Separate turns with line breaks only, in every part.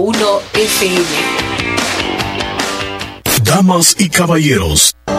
101 FM.
Damas y caballeros,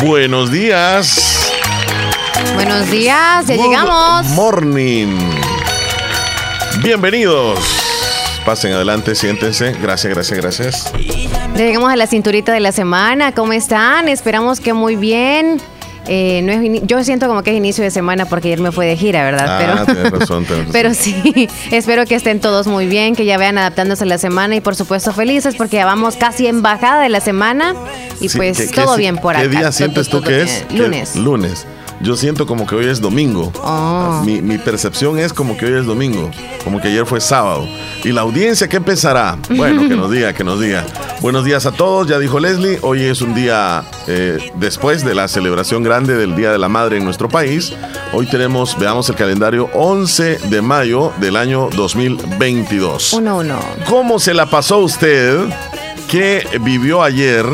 Buenos días.
Buenos días, ya
Good
llegamos.
Morning. Bienvenidos. Pasen adelante, siéntense. Gracias, gracias, gracias.
Ya llegamos a la cinturita de la semana. ¿Cómo están? Esperamos que muy bien. Eh, no es yo siento como que es inicio de semana porque ayer me fue de gira, ¿verdad?
Ah,
pero,
razón, razón.
pero sí, espero que estén todos muy bien, que ya vayan adaptándose a la semana y por supuesto felices porque ya vamos casi en bajada de la semana y
Sí,
pues
¿qué- qué
todo bien por
¿Qué
acá.
día sientes tú que es?
Lunes.
Lunes. Yo siento como que hoy es domingo.
Oh.
Mi, mi percepción es como que hoy es domingo, como que ayer fue sábado. ¿Y la audiencia qué empezará? Bueno, que nos diga, que nos diga. Buenos días a todos, ya dijo Leslie, hoy es un día eh, después de la celebración grande del Día de la Madre en nuestro país. Hoy tenemos, veamos el calendario, 11 de mayo del año 2022.
Uno, uno.
¿Cómo se la pasó usted? ¿Qué vivió ayer?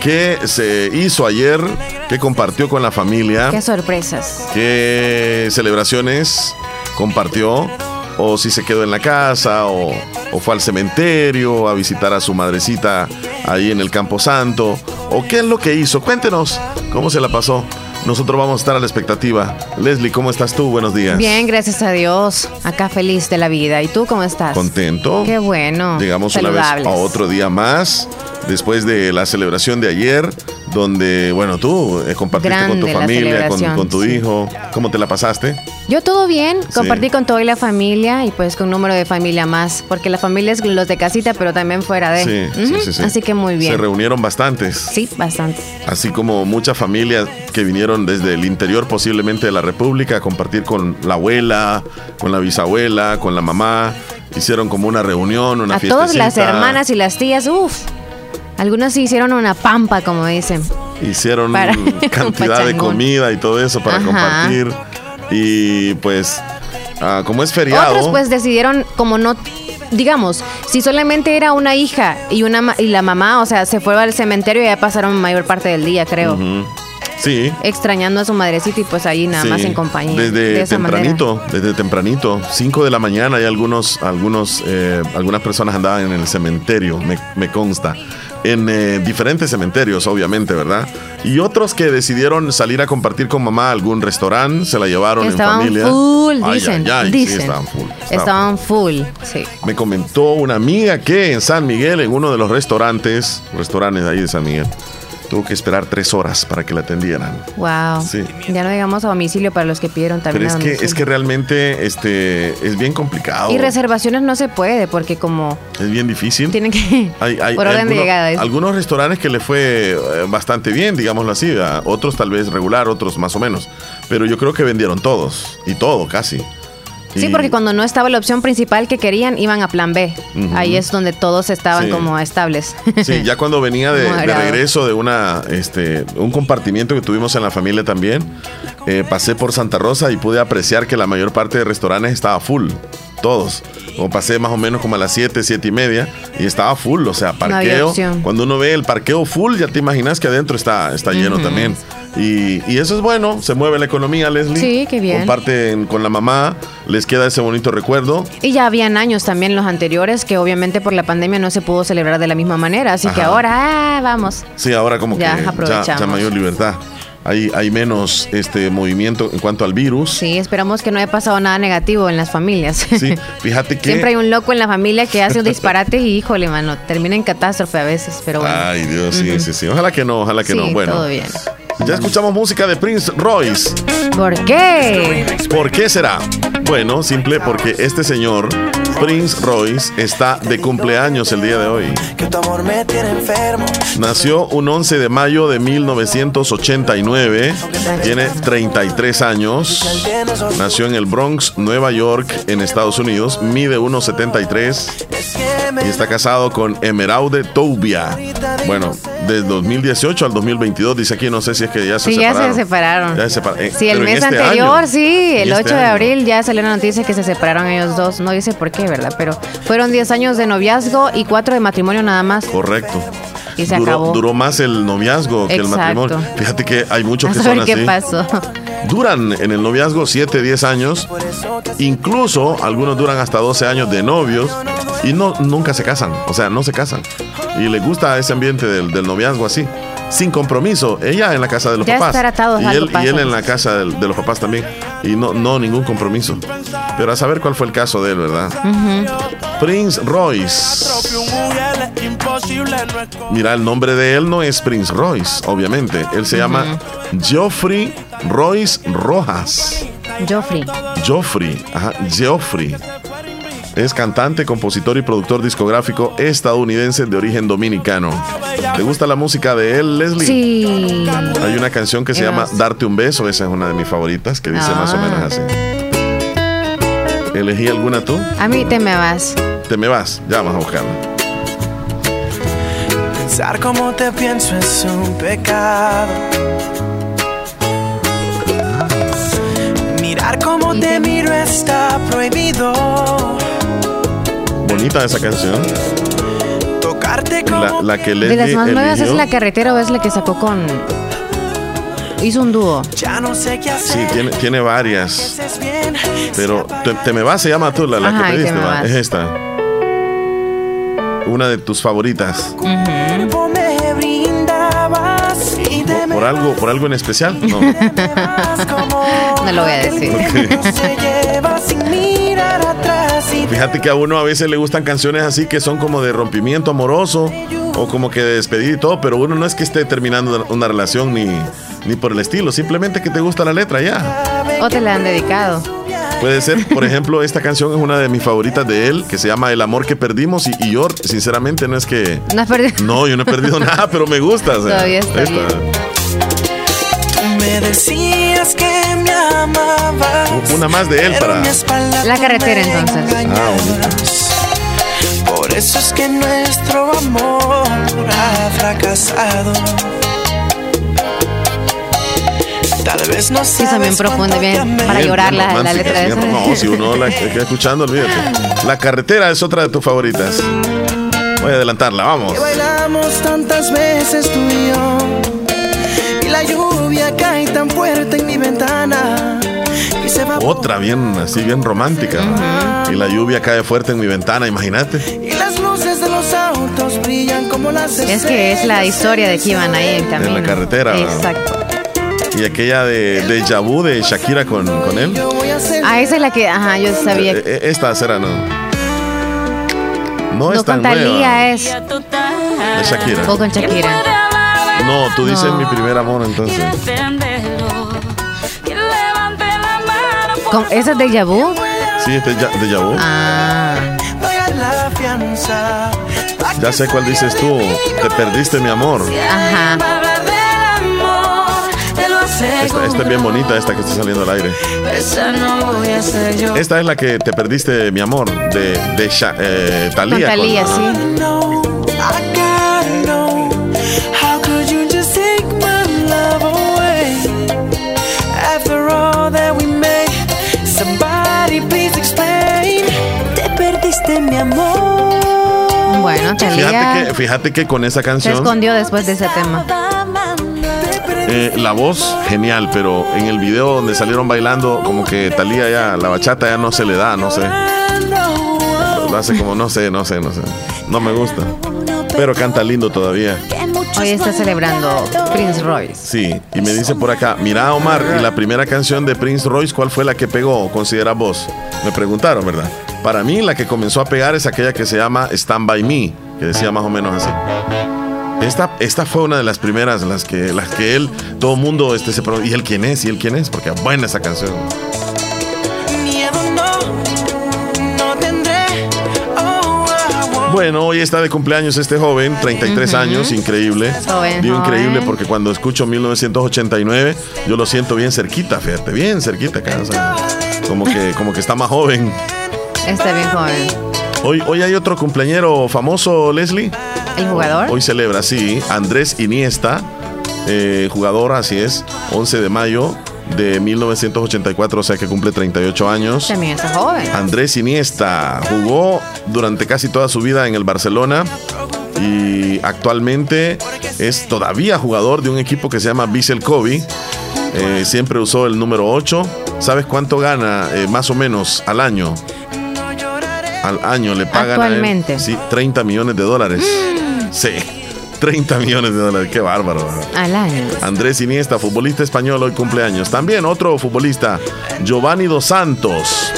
¿Qué se hizo ayer? ¿Qué compartió con la familia?
Qué sorpresas.
¿Qué celebraciones compartió? O si se quedó en la casa, o, o fue al cementerio a visitar a su madrecita ahí en el Campo Santo, o qué es lo que hizo. Cuéntenos cómo se la pasó. Nosotros vamos a estar a la expectativa. Leslie, ¿cómo estás tú? Buenos días.
Bien, gracias a Dios. Acá feliz de la vida. ¿Y tú cómo estás?
¿Contento?
Qué bueno.
Llegamos una vez a otro día más, después de la celebración de ayer, donde, bueno, tú eh, compartiste con tu familia, con, tu
sí.
hijo. ¿Cómo te la pasaste?
Yo todo bien,
Sí.
compartí con toda la familia y pues con un número de familia más, porque la familia es los de casita, pero también fuera de.
Sí, sí, sí.
Así que muy
Se
bien.
reunieron bastantes,
Sí, bastante.
así como muchas familias que vinieron desde el interior posiblemente de la República a compartir con la abuela, con la bisabuela, con la mamá. Hicieron como una reunión, una
a todas las hermanas y las tías, uff. Algunos sí hicieron una pampa, como dicen.
Hicieron
Para-
cantidad de comida y todo eso para
Ajá.
compartir. Y pues, ah, como es feriado.
Otros pues decidieron como no digamos, si solamente era una hija y una y la mamá, o sea, se fue al cementerio y ya pasaron mayor parte del día, creo.
Sí.
extrañando a su madrecita y pues ahí nada
sí.
más en compañía.
Desde
de esa
tempranito, desde tempranito, 5 de la mañana, y algunos, algunos, eh, algunas personas andaban en el cementerio, me, me consta. En eh, diferentes cementerios, obviamente, ¿verdad? Y otros que decidieron salir a compartir con mamá a algún restaurante, se la llevaron
Estaban
en familia.
full,
Ay,
dicen,
ay, ay, sí,
dicen.
estaban full. estaban
Estaban full, sí.
Me comentó una amiga que en San Miguel, en uno de los restaurantes, restaurantes de ahí de San Miguel, tuvo que esperar tres horas para que la atendieran.
Wow.
Sí.
Ya no digamos a domicilio para los que pidieron también.
Pero es
a
que, es que realmente este, es bien complicado.
Y reservaciones no se puede porque como
Es bien difícil.
tienen que...
Hay, hay-
por orden de llegada. es-
algunos restaurantes que le fue eh, bastante bien, digámoslo así. ¿verdad? Otros tal vez regular, otros más o menos. Pero yo creo que vendieron todos. Y todo, casi.
Sí,
Y-
porque cuando no estaba la opción principal que querían, iban a plan B. Ahí es donde todos estaban
Sí.
como estables.
Sí, ya cuando venía de, regreso de una, este, un compartimiento que tuvimos en la familia también, eh, pasé por Santa Rosa y pude apreciar que la mayor parte de restaurantes estaba full, todos. O pasé más o menos como a las 7, 7 y media y estaba full, o sea, parqueo. cuando uno ve el parqueo full, ya te imaginas que adentro está, está lleno también. Y, y eso es bueno, se mueve la economía, Leslie.
Sí, qué bien.
Comparten con la mamá, les queda ese bonito recuerdo.
Y ya habían años también los anteriores que obviamente por la pandemia no se pudo celebrar de la misma manera. Así que ahora, ah, vamos.
Sí, ahora como
Ya
que ya,
aprovechamos.
ya mayor libertad. Hay, hay menos este movimiento en cuanto al virus.
Sí, esperamos que no haya pasado nada negativo en las familias.
Sí, fíjate que.
Siempre hay un loco en la familia que hace un disparate y híjole, mano, termina en catástrofe a veces, pero bueno.
Ay, Dios, sí, sí, sí. Ojalá que no, ojalá que
sí,
no. Bueno,
todo bien.
Ya escuchamos música de Prince Royce.
¿Por qué?
¿Por qué será? Bueno, simple porque este señor Prince Royce está de cumpleaños el día de hoy. Nació un 11 de mayo de 1989. Tiene 33 años. Nació en el Bronx, Nueva York, en Estados Unidos. Mide 1,73 y está casado con Emeraude Toubia. Bueno, desde 2018 al 2022, dice aquí, no sé si es que ya se
sí,
separaron.
ya se separaron.
Ya se separaron. Eh,
sí, el mes
este
anterior, sí, el 8 este de abril ya salió la noticia que se separaron ellos dos. No dice por qué, ¿verdad? Pero fueron 10 años de noviazgo y 4 de matrimonio nada más.
Correcto.
Y se
duró,
acabó.
Duró más el noviazgo que el matrimonio. Fíjate que hay muchos que son
qué
así.
pasó.
Duran en el noviazgo 7, 10 años. Incluso algunos duran hasta 12 años de novios y no, nunca se casan. O sea, no se casan. Y les gusta ese ambiente del, del noviazgo así. Sin compromiso. Ella en la casa de los
ya
papás. Y, él, y él en la casa de, de, los papás también. Y no, no ningún compromiso. Pero a saber cuál fue el caso de él, ¿verdad?
Uh -huh.
Prince Royce. Mira, el nombre de él no es Prince Royce, obviamente. Él se uh -huh. llama Geoffrey Royce Rojas.
Geoffrey.
Geoffrey, ajá, Geoffrey. Es cantante, compositor y productor discográfico estadounidense de origen dominicano. ¿Te gusta la música de él, Leslie?
Sí.
Hay una canción que se llama Darte un beso, esa es una de mis favoritas, que dice ah. más o menos así. ¿Elegí alguna tú?
A mí te me vas.
Te me vas, ya vamos a buscarla.
Pensar como te pienso es un pecado. Mirar como te miro está prohibido.
Bonita esa canción.
Tocarte
La, la que
De las más nuevas es la carretera o es la que sacó con. Hizo un dúo.
Ya no sé qué hacer.
Sí, tiene, tiene varias. Pero te, te, me vas, se llama tú, la, la
Ajá,
que pediste,
te me
¿va?
vas.
es esta. Una de tus favoritas.
Uh -huh.
¿Por, por algo, ¿Por algo en especial? No.
no lo voy a decir.
Fíjate que a uno a veces le gustan canciones así que son como de rompimiento amoroso o como que de despedir y todo, pero uno no es que esté terminando una relación ni, ni por el estilo, simplemente que te gusta la letra ya.
O te la han dedicado.
Puede ser, por ejemplo, esta canción es una de mis favoritas de él, que se llama El amor que perdimos y, y yo, sinceramente, no es que...
No has perdido.
No, yo no he perdido nada, pero me gusta. O sea,
Todavía está
esta.
Me decías que me amabas.
Una más de él para...
La carretera, entonces.
Ah.
Por eso es que nuestro amor ha fracasado. Tal vez no
Sí, bien profundas,
cuánto
bien para llorar la, letra de esa.
No, si uno la queda escuchando, olvídate. La carretera es otra de tus favoritas. Voy a adelantarla, vamos.
Que bailamos tantas veces tú y yo. Y la lluvia cae tan fuerte en mi ventana. Y se va
Otra bien, así bien romántica. Y la lluvia cae fuerte en mi ventana, imagínate.
Y las luces de los autos brillan como las
Es que es la historia de que iban ahí en camino.
En la carretera.
Exacto.
Y aquella de, de Yabu de Shakira con, con él.
Ah, esa es la que, ajá, yo sabía.
Eh, eh, Esta será, no. No,
No
es tan nueva.
es.
De Shakira.
O con Shakira.
No, tú dices
No.
mi primer amor, entonces.
Con, ¿Esa es de Yabu?
Sí, este es de Yabu.
Ah.
Ya sé cuál dices tú. Te perdiste mi amor.
Ajá.
Esta, esta es bien bonita, esta que está saliendo al aire.
Esa no voy a ser yo.
Esta es la que te perdiste mi amor. De, de Sha- eh,
Con. Talía,
con-
sí.
Amor.
Bueno,
Fíjate
Talía
que, fíjate que con esa
se
canción,
escondió después de ese tema.
eh, la voz genial, pero en el video donde salieron bailando, como que Talía ya, la bachata ya no se le da, no sé. Lo hace como, no sé, no sé, no sé. No me gusta. Pero canta lindo todavía.
Hoy está celebrando Prince Royce.
Sí, y me dice por acá, mira Omar, y la primera canción de Prince Royce, ¿cuál fue la que pegó? Considera vos. Me preguntaron, ¿verdad? Para mí la que comenzó a pegar es aquella que se llama Stand By Me, que decía más o menos así. Esta, esta fue una de las primeras, las que, las que él, todo el mundo este, se pregunta, ¿y él quién es? ¿Y él quién es? Porque es buena esa canción. Bueno, hoy está de cumpleaños este joven, 33 años, increíble.
Joven,
Digo
joven.
increíble porque cuando escucho 1989, yo lo siento bien cerquita, fíjate, bien cerquita sea, como que, como que está más joven.
Está bien joven.
Hoy, hoy hay otro cumpleañero famoso, Leslie.
¿El jugador?
Hoy celebra, sí, Andrés Iniesta, eh, jugador, así es, 11 de mayo de 1984, o sea que cumple 38 años.
También está joven.
Andrés Iniesta jugó durante casi toda su vida en el Barcelona y actualmente es todavía jugador de un equipo que se llama Vissel Kobe. Eh, siempre usó el número 8. ¿Sabes cuánto gana eh, más o menos al año? Al año le pagan a él,
Actualmente.
sí, 30 millones de dólares. Sí, 30 millones de dólares. Qué bárbaro.
Al año.
Andrés Iniesta, futbolista español, hoy cumpleaños. También otro futbolista, Giovanni Dos Santos.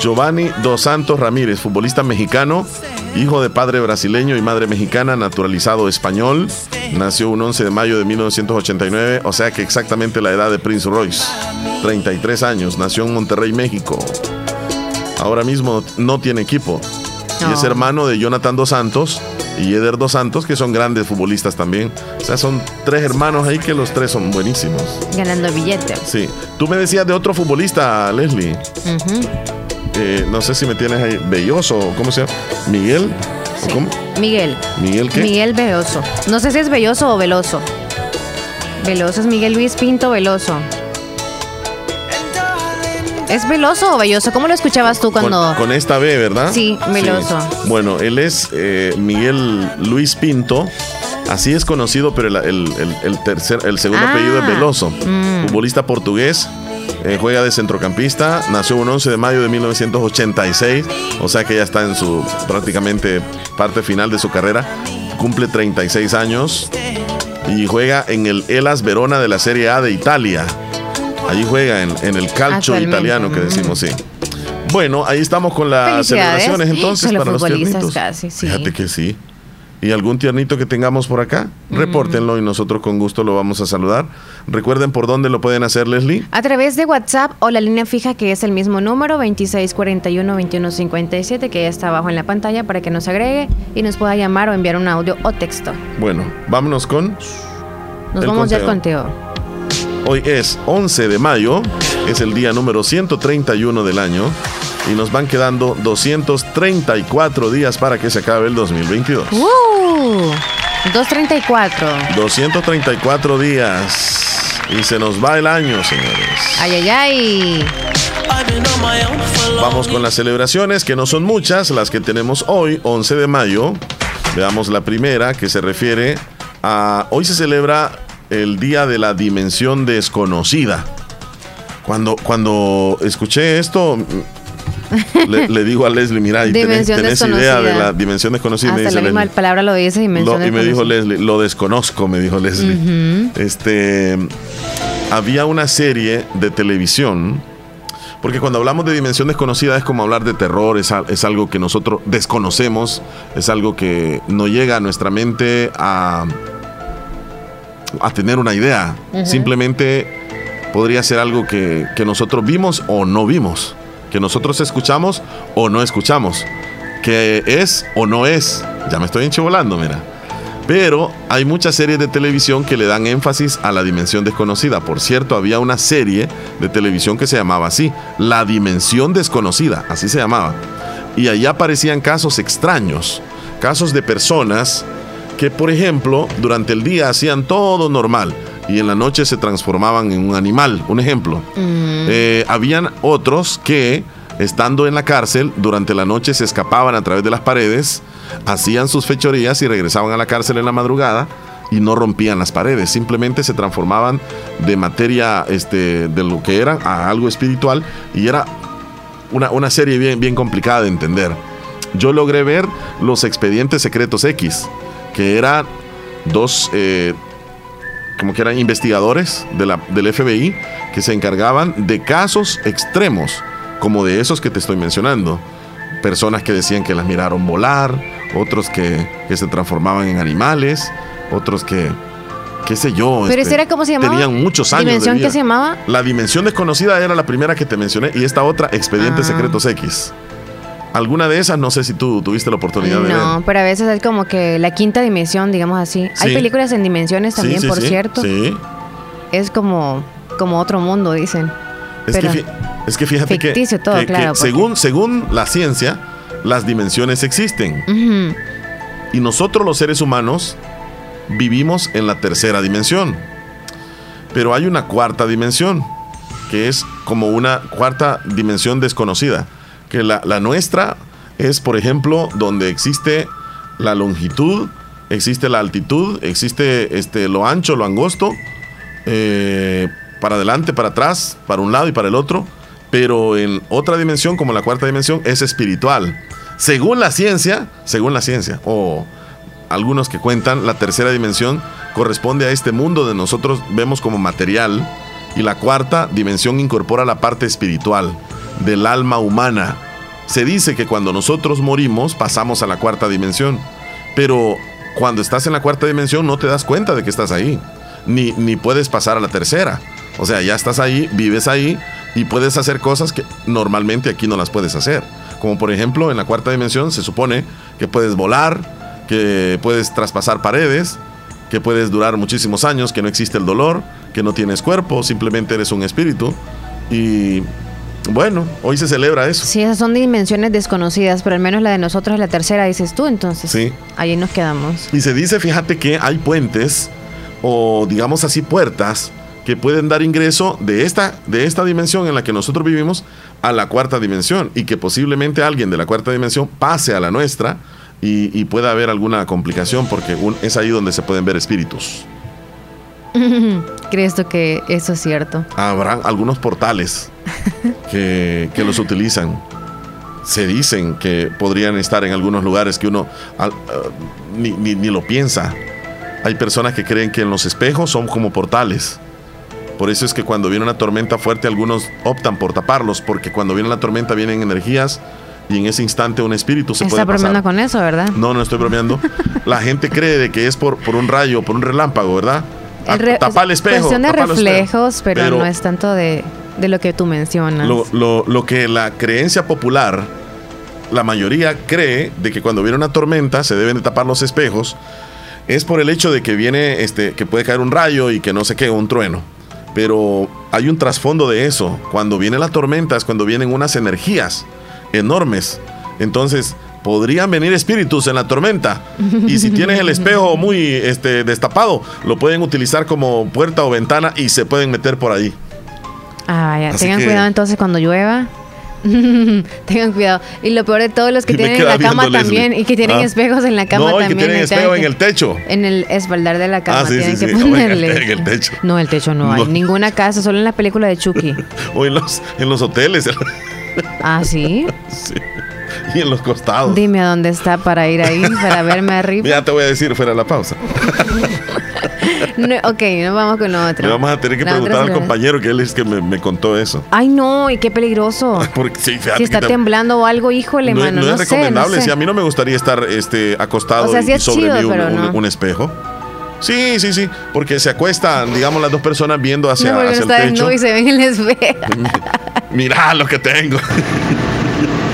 Giovanni Dos Santos Ramírez, futbolista mexicano, hijo de padre brasileño y madre mexicana, naturalizado español. Nació un 11 de mayo de 1989, o sea que exactamente la edad de Prince Royce. 33 años, nació en Monterrey, México. Ahora mismo no tiene equipo. Y es hermano de Jonathan Dos Santos y Eder Dos Santos, que son grandes futbolistas también. O sea, son tres hermanos ahí que los tres son buenísimos.
Ganando billete.
Sí. Tú me decías de otro futbolista, Leslie. Eh, no sé si me tienes ahí. Belloso, ¿cómo se llama? Miguel. ¿O
Sí.
¿Cómo?
Miguel.
¿Miguel qué?
Miguel Veloso. No sé si es Belloso o Veloso. Veloso es Miguel Luis Pinto Veloso. ¿Es Veloso o Belloso? ¿Cómo lo escuchabas tú cuando.?
con esta B, ¿verdad?
Sí, Veloso.
Bueno, él es eh, Miguel Luis Pinto. Así es conocido, pero el, el- el- el tercer, el segundo
Ah,
apellido es Veloso.
mm.
Futbolista portugués. Eh, juega de centrocampista. Nació un 11 de mayo de 1986. O sea que ya está en su prácticamente parte final de su carrera. Cumple 36 años. Y juega en el Elas Verona de la Serie A de Italia. Allí juega en, en el calcio italiano que decimos, sí. Bueno, ahí estamos con las celebraciones entonces
Solo
para los
futbolistas casi, sí.
Fíjate que sí. ¿Y algún tiernito que tengamos por acá?
Mm.
Repórtenlo y nosotros con gusto lo vamos a saludar. Recuerden por dónde lo pueden hacer, Leslie.
A través de WhatsApp o la línea fija que es el mismo número 2641-2157 que ya está abajo en la pantalla para que nos agregue y nos pueda llamar o enviar un audio o texto.
Bueno, vámonos con...
Nos
El
vamos ya al
conteo.
conteo.
Hoy es 11 de mayo, es el día número 131 del año y nos van quedando 234 días para que se acabe el 2022.
¡Uh! 234.
234 días y se nos va el año, señores.
Ay, ay, ay.
Vamos con las celebraciones, que no son muchas, las que tenemos hoy, 11 de mayo. Veamos la primera, que se refiere a... Hoy se celebra el Día de la Dimensión Desconocida. Cuando, cuando escuché esto, le, le digo a Leslie, mira, ¿y tenés, tenés idea de la dimensión desconocida?
Hasta
me
la
dice
misma
Leslie.
palabra lo dice dimensión
Lo- y me dijo. Leslie, lo desconozco, me dijo Leslie. Este, había una serie de televisión, porque cuando hablamos de dimensión desconocida es como hablar de terror, es, es algo que nosotros desconocemos, es algo que no llega a nuestra mente a, a tener una idea. Simplemente podría ser algo que, que nosotros vimos o no vimos, que nosotros escuchamos o no escuchamos, que es o no es. Ya me estoy enchivolando, mira. Pero hay muchas series de televisión que le dan énfasis a la dimensión desconocida. Por cierto, había una serie de televisión que se llamaba así, La Dimensión Desconocida, así se llamaba. Y ahí aparecían casos extraños, casos de personas que, por ejemplo, durante el día hacían todo normal y en la noche se transformaban en un animal. Un ejemplo. Eh, habían otros que, estando en la cárcel, durante la noche se escapaban a través de las paredes, hacían sus fechorías y regresaban a la cárcel en la madrugada y no rompían las paredes, simplemente se transformaban de materia este, de lo que era a algo espiritual y era una, una serie bien, bien complicada de entender. Yo logré ver los expedientes secretos X, que eran dos, eh, como que eran investigadores de la, del FBI que se encargaban de casos extremos, como de esos que te estoy mencionando. Personas que decían que las miraron volar, otros que, que se transformaban en animales, otros que, qué sé yo.
Pero
este,
era cómo se llamaba?
Tenían muchos años.
¿Dimensión qué se llamaba?
La dimensión desconocida era la primera que te mencioné y esta otra, Expedientes
Ah.
Secretos X. Alguna de esas, no sé si tú tuviste la oportunidad de ver.
No, pero a veces es como que la quinta dimensión, digamos así. Hay películas en dimensiones también,
sí,
por cierto.
Sí.
Es como, como otro mundo, dicen.
Es que,
Pero-
es que fíjate que-
Ficticio todo,
que,
claro,
según, según la ciencia, las dimensiones existen. Y nosotros los seres humanos vivimos en la tercera dimensión. Pero hay una cuarta dimensión, que es como una cuarta dimensión desconocida. Que la, nuestra es, por ejemplo, donde existe la longitud, existe la altitud, existe este, lo ancho, lo angosto, eh, para adelante, para atrás, para un lado y para el otro. Pero en otra dimensión, como la cuarta dimensión, es espiritual. Según la ciencia, según la ciencia, o algunos que cuentan, la tercera dimensión corresponde a este mundo de nosotros vemos como material y la cuarta dimensión incorpora la parte espiritual del alma humana. Se dice que cuando nosotros morimos pasamos a la cuarta dimensión, pero cuando estás en la cuarta dimensión no te das cuenta de que estás ahí, ni, ni puedes pasar a la tercera. O sea, ya estás ahí, vives ahí y puedes hacer cosas que normalmente aquí no las puedes hacer. Como por ejemplo en la cuarta dimensión se supone que puedes volar, que puedes traspasar paredes, que puedes durar muchísimos años, que no existe el dolor, que no tienes cuerpo, simplemente eres un espíritu. Y bueno, hoy se celebra eso.
Sí, esas son dimensiones desconocidas, pero al menos la de nosotros es la tercera, dices tú, entonces.
Sí.
Ahí nos quedamos.
Y se dice, fíjate que hay puentes o digamos así puertas que pueden dar ingreso de esta, de esta dimensión en la que nosotros vivimos a la cuarta dimensión y que posiblemente alguien de la cuarta dimensión pase a la nuestra y, y pueda haber alguna complicación porque un- es ahí donde se pueden ver espíritus.
¿Crees tú que eso es cierto?
Habrá algunos portales que, que los utilizan. Se dicen que podrían estar en algunos lugares que uno al- ni, ni- ni lo piensa. Hay personas que creen que en los espejos son como portales. Por eso es que cuando viene una tormenta fuerte algunos optan por taparlos, porque cuando viene la tormenta vienen energías y en ese instante un espíritu se
Está
puede pasar.
bromeando con eso, ¿verdad?
No, no estoy bromeando. La gente cree de que es por, por un rayo, por un relámpago, ¿verdad?
El
Tapa el espejo.
Cuestión de reflejos, pero, no es tanto de, de lo que tú mencionas.
Lo, lo- lo que la creencia popular, la mayoría cree de que cuando viene una tormenta se deben de tapar los espejos, es por el hecho de que viene, este, que puede caer un rayo y que no sé qué, un trueno. Pero hay un trasfondo de eso. Cuando viene la tormenta es cuando vienen unas energías enormes. Entonces, podrían venir espíritus en la tormenta. Y si tienes el espejo muy este, destapado, lo pueden utilizar como puerta o ventana y se pueden meter por ahí.
Ah, ya.
Así
Tengan
que-
cuidado entonces cuando llueva. Tengan cuidado. Y lo peor de todo, los que
Y
tienen en la cama
Leslie.
también. Y que tienen
Ah.
espejos en la cama
No, y que
también.
tienen espejo en el techo.
En el espaldar de la cama
Ah, sí,
tienen
sí,
que
sí.
Ponerle.
en el techo.
No, el techo no, hay. Ninguna casa, solo en la película de Chucky.
O en los, en los hoteles
Ah, sí.
sí. Y en los costados.
Dime a dónde está para ir ahí, para verme arriba.
Ya te voy a decir fuera de la pausa.
No, ok, nos vamos con otro.
Le vamos a tener que
La otra
preguntar al compañero que él es que me, me contó eso.
Ay, no, y qué peligroso.
Porque sí, fíjate
Si está temblando o algo, híjole,
no,
mano.
no
No,
es
sé,
recomendable.
sé.
Si a mí no me gustaría estar este, acostado
O sea, sí
y
es
sobre
chido,
mí un, espejo. Sí, sí, sí. Porque se acuestan, digamos, las dos personas viendo hacia,
no,
el techo.
y se ven en el espejo.
Mira lo que tengo.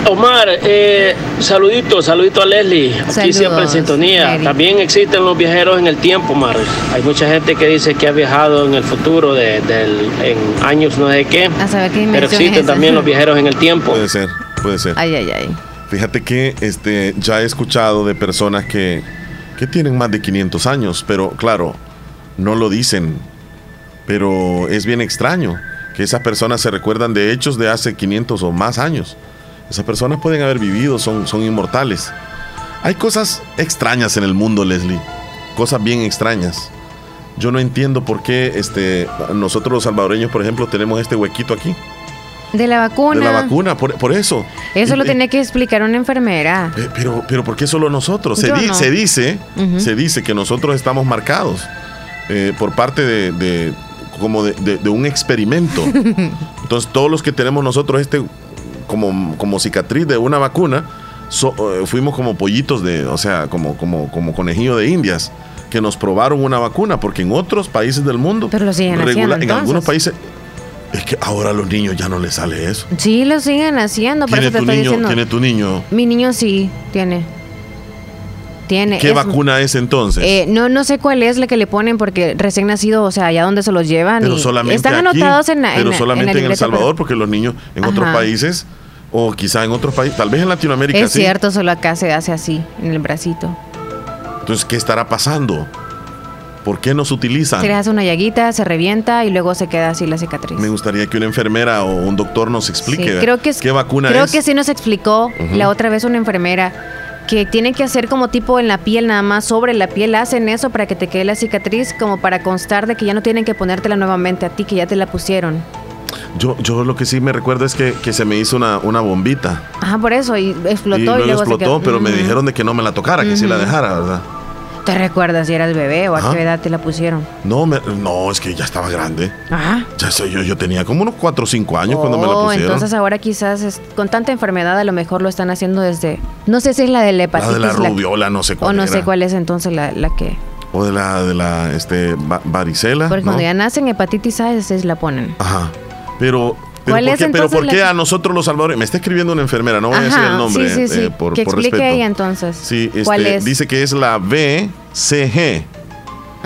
Omar, eh, saludito, saludito a Leslie, aquí
Saludos,
siempre en sintonía. También existen los viajeros en el tiempo, Omar. Hay mucha gente que dice que ha viajado en el futuro, de, del- en años no sé qué.
A saber qué
Pero
es
existen también los viajeros en el tiempo.
Puede ser, puede ser.
Ay, ay, ay.
Fíjate que este, ya he escuchado de personas que, que tienen más de 500 años, pero claro, no lo dicen. Pero es bien extraño que esas personas se recuerdan de hechos de hace 500 o más años. Esas personas pueden haber vivido, son, son inmortales. Hay cosas extrañas en el mundo, Leslie. Cosas bien extrañas. Yo no entiendo por qué este, nosotros los salvadoreños, por ejemplo, tenemos este huequito aquí
De la vacuna.
de la vacuna, por, por eso.
Eso
Y-
lo tenía que explicar una enfermera.
eh, Pero, pero ¿por qué solo nosotros? Se,
Yo
di-
no.
se dice, se dice que nosotros estamos marcados eh, por parte de, de- como de, de- de un experimento. Entonces todos los que tenemos nosotros este como, como cicatriz de una vacuna, so- eh, fuimos como pollitos de, o sea, como, como, como conejillo de indias que nos probaron una vacuna, porque en otros países del mundo,
Pero lo siguen haciendo,
en
entonces.
algunos países Es que ahora a los niños ya no les sale eso.
Sí, lo siguen haciendo,
¿Tiene
te
tu,
estoy
niño,
diciendo.
¿Tiene tu niño?
Mi niño sí, tiene. Tiene.
¿Qué
es-
vacuna es entonces?
Eh, no, no sé cuál es la que le ponen porque recién nacido, o sea, allá donde se los llevan.
pero
y
solamente
están
aquí,
anotados en la.
pero
la-
solamente en, El Salvador,
pero-
porque los niños en otros países, o quizá en otros países, tal vez en Latinoamérica
Es
sí.
cierto, solo acá se hace así, en el bracito.
Entonces, ¿qué estará pasando? ¿Por qué no se utilizan?
Se le hace una llaguita, se revienta y luego se queda así la cicatriz.
Me gustaría que una enfermera o un doctor nos explique
creo que es-
qué vacuna
Creo
es.
que sí nos explicó la otra vez una enfermera que tiene que hacer como tipo en la piel nada más sobre la piel hacen eso para que te quede la cicatriz como para constar de que ya no tienen que ponértela nuevamente a ti que ya te la pusieron.
Yo, yo lo que sí me recuerdo es que, que se me hizo una, una bombita.
Ajá, por eso y explotó
y
y,
luego,
luego se
explotó,
quedó.
pero me dijeron de que no me la tocara, que sí la dejara, ¿verdad?
¿Te recuerdas si eras bebé o a qué edad te la pusieron?
No, me- no, es que ya estaba grande.
Ajá.
Ya sé, yo, yo tenía como unos 4 o 5 años cuando me la
Oh,
pusieron.
entonces ahora quizás es- con tanta enfermedad a lo mejor lo están haciendo desde no sé si es la de la
la
hepatitis
de la rubiola, no sé
o
cuál
no
era.
sé cuál es entonces la, la que
O de la, de la este, va- varicela.
porque
¿no?
cuando ya nacen hepatitis A es la ponen.
Ajá. Pero
¿Cuál
¿por
es
qué, pero ¿por qué a nosotros los salvadores? Me está escribiendo una enfermera, no voy a decir
Ajá,
el nombre
sí, sí, sí.
eh, por,
que
por
explique ella entonces.
Sí, este,
¿Cuál es?
dice que es la BCG.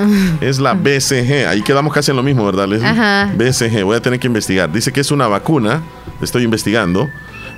Es la BCG. Ahí quedamos casi en lo mismo, ¿verdad, Leslie?
Ajá.
BCG. Voy a tener que investigar. Dice que es una vacuna, estoy investigando,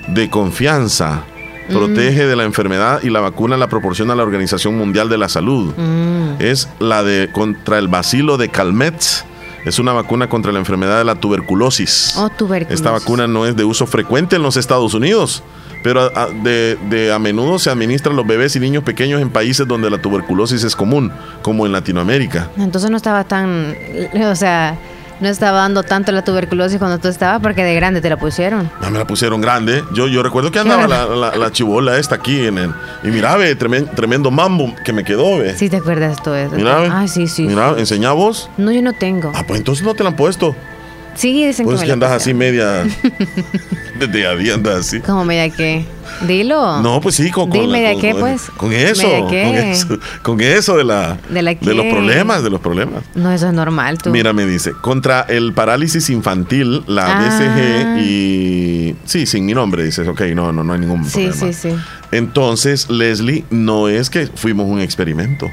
de confianza.
Mm.
Protege de la enfermedad y la vacuna la proporciona la Organización Mundial de la Salud.
Mm.
Es la de contra el bacilo de Calmette. Es una vacuna contra la enfermedad de la tuberculosis.
Oh, tuberculosis.
Esta vacuna no es de uso frecuente en los Estados Unidos, pero a, a- de, de a menudo se administra a los bebés y niños pequeños en países donde la tuberculosis es común, como en Latinoamérica.
Entonces no estaba tan, o sea, no estaba dando tanto la tuberculosis cuando tú estabas porque de grande te la pusieron.
Ya me la pusieron grande. Yo, yo recuerdo que andaba la, la, la chibola esta aquí en el. Y mira, ve, tremen- tremendo mambo que me quedó, ve.
Sí te acuerdas todo eso.
Mira, ve.
Ay, sí, sí.
Mira, enseñá vos.
No, yo no tengo.
Ah, pues entonces no te la han puesto.
Sí, dicen
Pues
que
que
me la
andas así media. Desde a día andas así.
¿Cómo media qué? Dilo.
No, pues sí, con, con, con-
qué, pues.
con eso,
¿Media
con
qué?
eso, con eso de la,
¿De la
los
qué?
problemas, de los problemas.
No, eso es normal, tú.
Mira, me dice, contra el parálisis infantil, la
Ah.
BCG y sí, sin mi nombre, dices, ok, no, no, no hay ningún
Sí,
problema.
sí, sí.
Entonces, Leslie, no es que fuimos un experimento,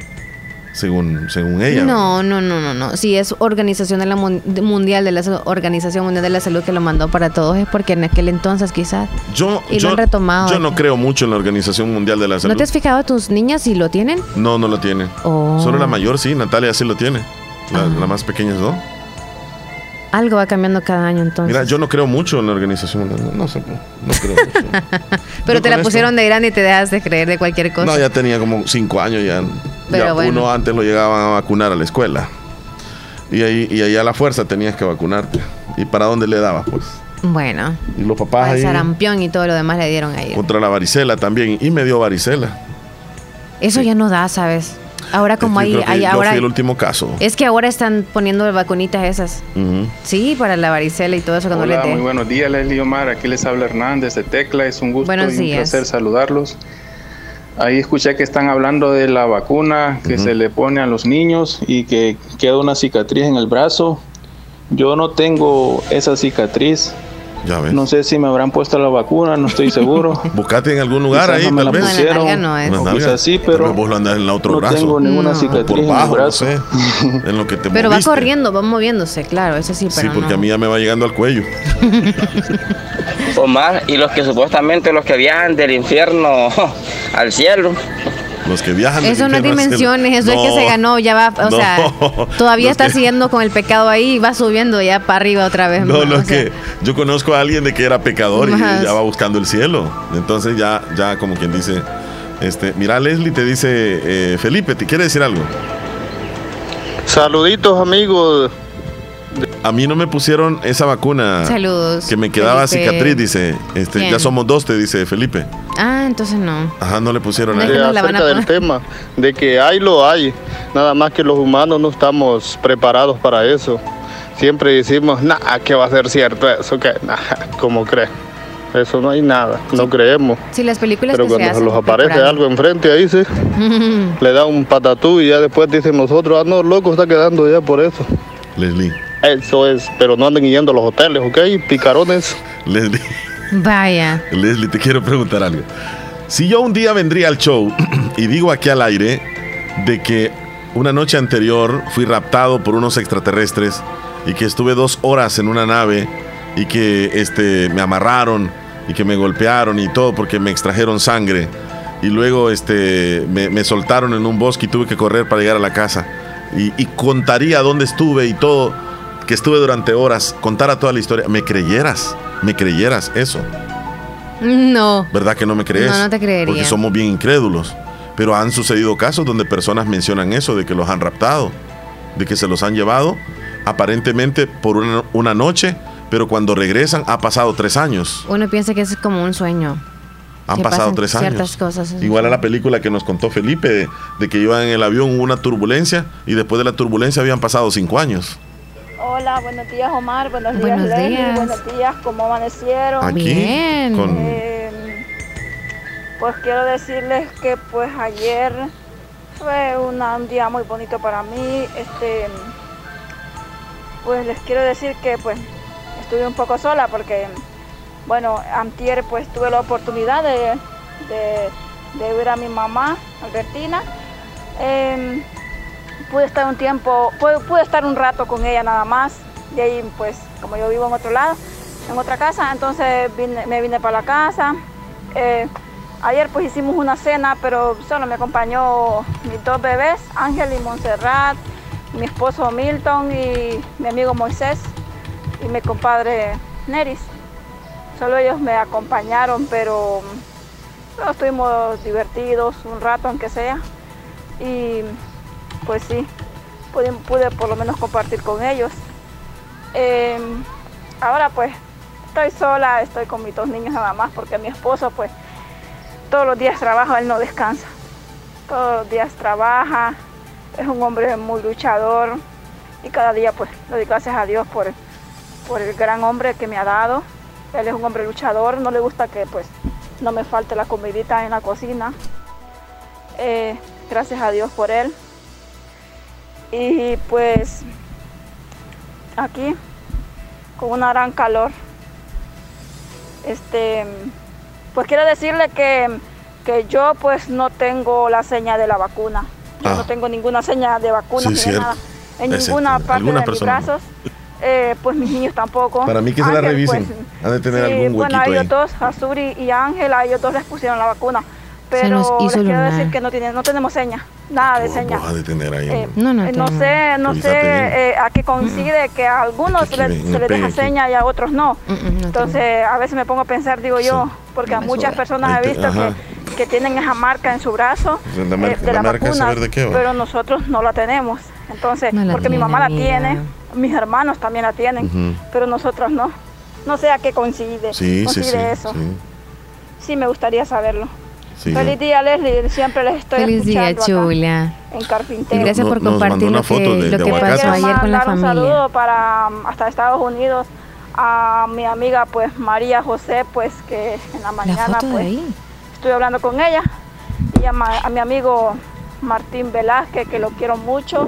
según, según ella.
No, no, no, no, no. Si es Organización de la Mun- Mundial de la Organización Mundial de la Salud que lo mandó para todos es porque en aquel entonces quizás.
Yo,
Y lo
yo,
han retomado.
yo no creo mucho en la Organización Mundial de la Salud.
¿No te has fijado tus niñas si lo tienen?
No, no lo tiene.
Oh.
Solo la mayor, sí, Natalia sí lo tiene. La,
Ah.
la más pequeña, ¿no?
Algo va cambiando cada año entonces.
Mira, yo no creo mucho en la Organización Mundial. No, no sé, no creo mucho.
Pero
Yo
te la
esto-
pusieron de grande y te dejas de creer de cualquier cosa.
No, ya tenía como cinco años ya.
Pero
ya
bueno.
uno antes lo llegaban a vacunar a la escuela. Y ahí, y ahí a la fuerza tenías que vacunarte. ¿Y para dónde le dabas, pues?
Bueno,
Y los papás ahí
sarampión y todo lo demás le dieron ahí.
contra la varicela también. Y me dio varicela.
Eso ya no da, ¿sabes? Ahora como
Es que
hay, hay
yo
ahora
fui el último caso.
es que ahora están poniendo vacunitas esas.
Ujú.
Sí, para la varicela y todo eso cuando
Hola,
le
muy buenos días, Leslie Omar. Aquí les habla Hernández de Tecla. Es un gusto
Buenos
y un
días.
placer saludarlos. Ahí escuché que están hablando de la vacuna que se le pone a los niños y que queda una cicatriz en el brazo. Yo no tengo esa cicatriz.
Ya ves.
No sé si me habrán puesto la vacuna, no estoy seguro.
Buscate en algún lugar
Quizás
ahí,
no me
tal
la
vez.
En
pusieron,
nalga no es.
Nalgas.
quizás sí, pero
vos lo andas en el otro
no
brazo.
tengo ninguna cicatriz
por
en el
bajo, no
brazo.
sé. En lo que te
Pero va corriendo, va moviéndose, claro, eso sí,
Sí,
pero
porque
no.
a mí ya me va llegando al cuello.
Omar, y los que supuestamente los que viajan del infierno al cielo.
Los que viajan.
Eso no es dimensiones, eso es que se ganó, ya va, o
No.
sea, todavía está
que-
siguiendo con el pecado ahí y va subiendo ya para arriba otra vez.
No,
o
no, es
sea,
que yo conozco a alguien de que era pecador y ya va buscando el cielo. Entonces ya, ya como quien dice, este, mira Leslie te dice, eh, Felipe, ¿te quiere decir algo?
Saluditos amigos.
A mí no me pusieron esa vacuna
Saludos.
que me quedaba
Felipe.
cicatriz, dice. Este,
¿Quién?
ya somos dos, te dice Felipe.
Ah, entonces no.
Ajá, no le pusieron
No
Eh,
la
acerca del tema, de que hay lo hay, nada más que los humanos no estamos preparados para eso. Siempre decimos, nah, que va a ser cierto eso, que, nah, ¿cómo crees? Eso no hay nada, no creemos.
Sí, las películas
Pero
que
cuando se
hacen
los aparece algo enfrente ahí, sí, le da un patatú y ya después dicen nosotros, ah, no, loco, está quedando ya por eso.
Leslie,
Eso es, pero no anden yendo a los hoteles, ¿ok? Picarones.
Leslie,
Vaya.
Leslie, te quiero preguntar algo. Si yo un día vendría al show y digo aquí al aire de que una noche anterior fui raptado por unos extraterrestres y que estuve dos horas en una nave y que este, me amarraron y que me golpearon y todo porque me extrajeron sangre y luego este, me, me soltaron en un bosque y tuve que correr para llegar a la casa y, y contaría dónde estuve y todo, que estuve durante horas, contara toda la historia, me creyeras, me creyeras eso.
No.
¿Verdad que no me crees?
No, no te creería.
Porque somos bien incrédulos. Pero han sucedido casos donde personas mencionan eso, de que los han raptado, de que se los han llevado aparentemente por una, una noche, pero cuando regresan ha pasado tres años.
Uno piensa que es como un sueño.
Han pasado tres años.
cosas.
Igual a la película que nos contó Felipe, de, de que iban en el avión hubo una turbulencia y después de la turbulencia habían pasado cinco años.
Hola, buenos días Omar, buenos días
Buenos
Leslie,
días.
buenos días, ¿cómo amanecieron?
Aquí,
Bien.
con-
Eh, pues quiero decirles que pues ayer fue una- un día muy bonito para mí. Este, pues les quiero decir que pues estuve un poco sola porque, bueno, antier pues tuve la oportunidad de, de- de ver a mi mamá, Albertina. Em, pude estar un tiempo, pude, estar un rato con ella nada más. De ahí, pues, como yo vivo en otro lado, en otra casa, entonces vine- me vine para la casa. Eh, ayer pues hicimos una cena, pero solo me acompañó mis dos bebés, Ángel y Montserrat, mi esposo Milton y mi amigo Moisés y mi compadre Neris. Solo ellos me acompañaron, pero, pero estuvimos divertidos un rato, aunque sea. Y pues sí, pude, por lo menos compartir con ellos. Eh, ahora pues estoy sola, estoy con mis dos niños nada más porque mi esposo pues todos los días trabaja, él no descansa. Todos los días trabaja, es un hombre muy luchador y cada día pues le doy gracias a Dios por, por el gran hombre que me ha dado. Él es un hombre luchador, no le gusta que pues no me falte la comidita en la cocina. Eh, gracias a Dios por él. Y pues aquí con una gran calor. Este, pues quiero decirle que, que yo pues no tengo la seña de la vacuna. Yo
Ah.
no tengo ninguna seña de vacuna
Sí,
nada. En
Es
ninguna
cierto.
parte de
Alguna
mis brazos. Eh, pues mis niños tampoco.
Para mí que se la revisen.
pues,
Han de tener
sí,
algún
bueno, a
huequito
ellos
ahí.
dos, a Suri y a Ángel, a ellos dos les pusieron la vacuna. Pero
nos
les
hizo
quiero
lunar.
decir que no, tienen, no tenemos seña, nada de seña.
De ahí.
Eh.
No, no
eh, no sé, no sé eh, a qué coincide que a algunos se les deja
aquí.
seña y a otros no.
Mm, mm, no
Entonces a veces me pongo a pensar, digo yo,
Sí.
porque a muchas personas he visto
ajá.
que, que tienen esa marca en su brazo
La
eh, de
la
la,
marca
vacuna,
saber de qué
pero nosotros no la tenemos. Entonces, porque mi
tiene,
mamá la tiene, mis hermanos también la tienen, pero nosotros no. No sé a qué coincide,
Sí,
coincide
sí.
eso.
sí,
Sí, me gustaría saberlo.
Sí.
Feliz día, Leslie. Siempre les estoy
Feliz día, chula.
en
Y
Carpintero.
gracias por compartir lo que,
de-
lo
de
que
aguacate.
pasó ayer con la
mandar un
familia.
saludo para um, hasta Estados Unidos a mi amiga pues María José pues que en la
La
mañana
de
pues
ahí.
estuve hablando con ella y a, ma- a mi amigo Martín Velázquez que lo quiero mucho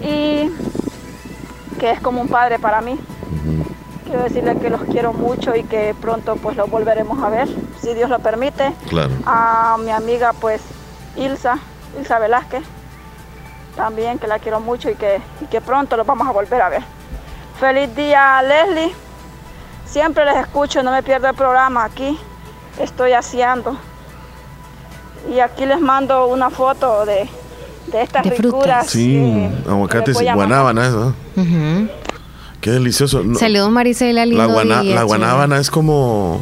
y que es como un padre para mí. Quiero decirle que los quiero mucho y que pronto pues los volveremos a ver, si Dios lo permite.
Claro.
A mi amiga pues Ilsa, Ilsa Velázquez, también que la quiero mucho y que, y que pronto los vamos a volver a ver. Feliz día Leslie, siempre les escucho, no me pierdo el programa aquí, estoy haciendo. Y aquí les mando una foto de, de estas
De frutas.
ricuras.
Sí,
eh,
aguacates y
a mandar.
guanábana, eso. Qué delicioso. No,
Saludos, Marisela, lindo
la,
día,
guanábana es como,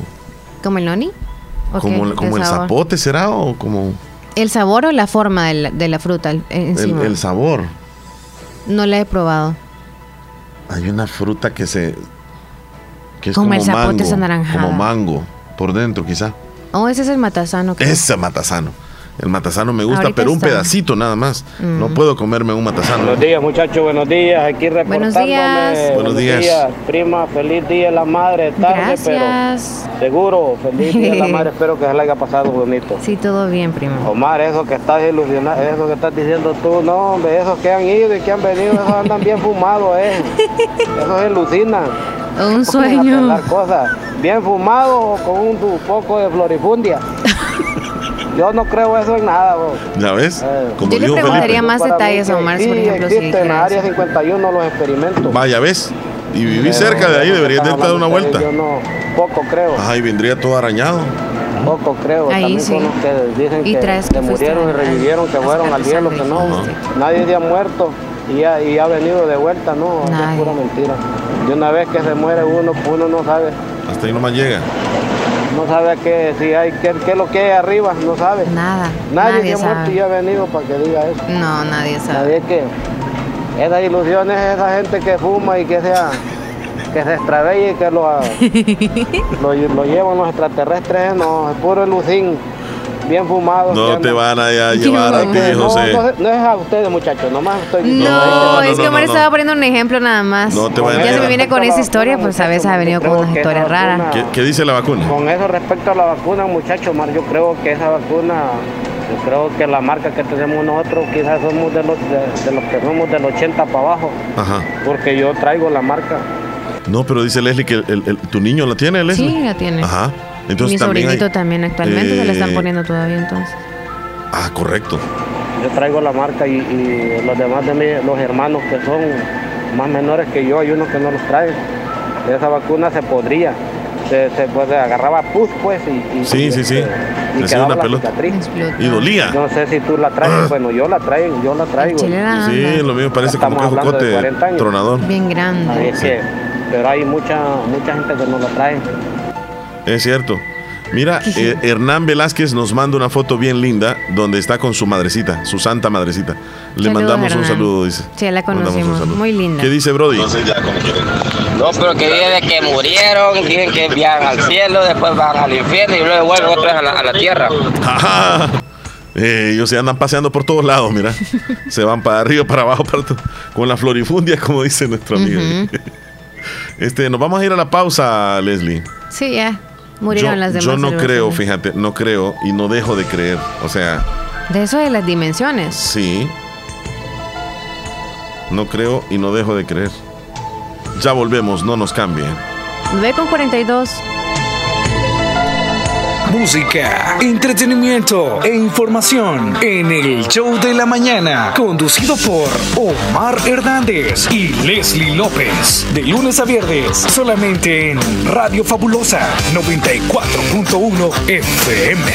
¿Como el noni? ¿O
como, como el zapote, ¿será? O como
¿El sabor o la forma de la, de la fruta el-
el,
encima?
el sabor.
No la he probado.
Hay una fruta que se. que es
Como
como,
el zapote
mango.
anaranjada.
Como mango. Por dentro, quizá.
Oh, ese es el matasano.
Ese matasano. El matasano me gusta,
Ahorita
pero un
está.
pedacito nada más.
Mm.
No puedo comerme un matasano.
Buenos días, muchachos, buenos días. Aquí reportándome.
días.
Buenos días.
Prima, feliz día de la madre. Tarde,
Gracias.
pero seguro, feliz día de la madre. Espero que se la haya pasado bonito.
Sí, todo bien, primo.
Omar, eso que estás ilusionado, eso que estás diciendo tú, no, hombre, esos que han ido y que han venido, esos andan bien fumados, eh. Esos alucinan.
Un sueño.
pelar cosas. Bien fumados o con un poco de florifundia. Yo no creo eso en nada, vos.
¿Ya ves?
Eh.
Como
Yo le preguntaría
Felipe.
más detalles Omar,
sí,
por ejemplo, si
existen en
dijera
Área
eso.
51 los experimentos.
Vaya, ¿ves? Y viví
Pero
cerca de ahí,
eso
deberías de dar una vuelta.
Yo no, poco creo,
Ay, vendría todo arañado.
poco creo.
Ahí
También
sí.
son los que dicen
Y
que, que murieron y revivieron, que fueron al cielo, que no.
sacrificio.
Nadie se ha muerto y ha, y ha venido de vuelta, no,
Nadie.
es pura mentira. Y una vez que se muere uno, uno no sabe,
Hasta ahí nomás llega.
No sabe qué, si hay, qué, qué es lo que hay arriba, no sabe.
Nada.
Nadie,
Nadie
se ha muerto y
sabe.
ha venido para que diga eso.
No, nadie sabe.
Nadie que esas ilusiones, esa gente que fuma y que sea que se extravíe y que lo, lo, lo llevan los extraterrestres, no, es puro lucín, bien fumado. que
No te van a llevar a ti,
no,
José.
No, no es a ustedes, muchachos, nomás estoy diciendo.
No,
no,
es que Omar
no, no.
estaba poniendo un ejemplo nada más.
No te vayan a
ya se me viene con esa historia, pues a veces ha venido con unas historias raras.
¿Qué, qué dice la vacuna?
Con eso respecto a la vacuna, muchachos, Mar, yo creo que esa vacuna, yo creo que la marca que tenemos nosotros, quizás somos de los, de, de los que somos del 80 para abajo,
Ajá.
porque yo traigo la marca.
No, pero dice Leslie que el- el- tu niño la tiene, Leslie.
Sí, la tiene.
Ajá.
Mi
también
sobrinito
hay-
también actualmente se la están
eh,
poniendo todavía entonces.
Ah, correcto.
Yo traigo la marca y, y los demás de mis, los hermanos que son más menores que yo, hay unos que no los traen. Esa vacuna se podría, se, se pues, agarraba pus pues y, y-
Sí,
y,
sí, sí.
este, y
Le hacía
quedaba
una
la
pelota.
cicatriz.
Y dolía.
No sé si tú la traes, bueno, yo la traigo, yo la traigo.
Sí, lo mío parece como
Estamos
que
40 años.
tronador.
Bien grande.
que, pero hay mucha, mucha gente que no la trae.
Es cierto. Mira, eh, Hernán Velázquez nos manda una foto bien linda donde está con su madrecita, su santa madrecita. Le
Saludos,
mandamos un saludo, dice.
Sí, la
saludo.
Muy linda.
¿Qué dice Brody?
No, pero que dicen de que murieron, dicen que viajan al cielo, después van al infierno y luego vuelven otra vez a la, a la tierra.
Ajá. Eh, ellos se andan paseando por todos lados, mira. se van para arriba, para abajo, para con la florifundia, como dice nuestro amigo. Este, nos vamos a ir a la pausa, Leslie.
Sí, ya. Murieron
yo,
las demás.
yo no creo, fíjate, no creo y no dejo de creer. O sea,
De eso de las dimensiones.
sí. No creo y no dejo de creer. Ya volvemos, no nos cambien.
9 con 42.
Música, entretenimiento e información en el show de la mañana, conducido por Omar Hernández y Leslie López, de lunes a viernes, solamente en Radio Fabulosa 94.1 FM.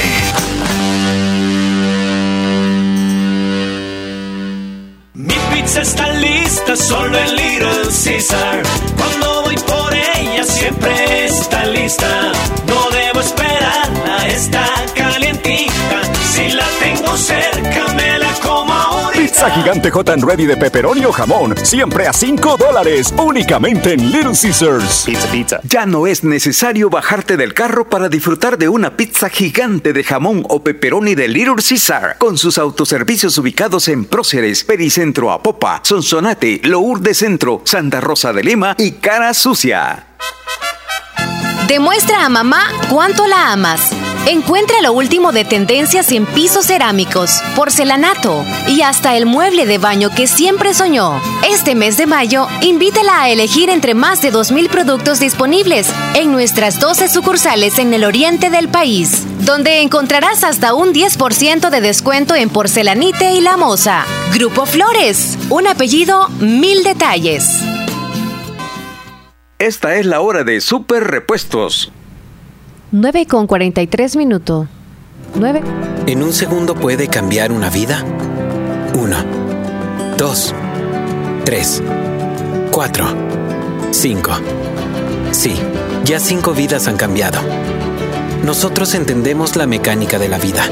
Mi pizza está lista, solo en Little Caesar. Cuando voy por ella, siempre está lista. No debo esperarla, está calientita. Si la tengo cerca, me la como ahorita.
Pizza gigante hot and ready de pepperoni o jamón, siempre a 5 dólares, únicamente en Little Caesars. Pizza, pizza.
Ya no es necesario bajarte del carro para disfrutar de una pizza gigante de jamón o pepperoni de Little Caesar, con sus autoservicios ubicados en Próceres, Pericentro Apopa, Sonsonate, Lourdes Centro, Santa Rosa de Lima y Cara Sucia.
Demuestra a mamá cuánto la amas. Encuentra lo último de tendencias en pisos cerámicos, porcelanato y hasta el mueble de baño que siempre soñó. Este mes de mayo, invítala a elegir entre más de 2.000 productos disponibles en nuestras 12 sucursales en el oriente del país, donde encontrarás hasta un 10% de descuento en porcelanite y la moza. Grupo Flores, un apellido, mil detalles.
Esta es la hora de Super Repuestos.
9 con 43 minutos. 9.
En un segundo puede cambiar una vida. Uno, dos, tres, cuatro, cinco. Sí, ya cinco vidas han cambiado. Nosotros entendemos la mecánica de la vida.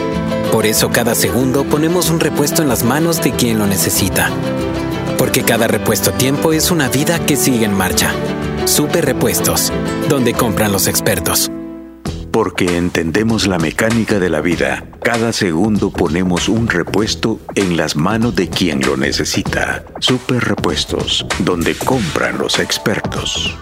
Por eso cada segundo ponemos un repuesto en las manos de quien lo necesita. Porque cada repuesto tiempo es una vida que sigue en marcha. Super Repuestos, donde compran los expertos.
Porque entendemos la mecánica de la vida. Cada segundo ponemos un repuesto en las manos de quien lo necesita. Super Repuestos, donde compran los expertos.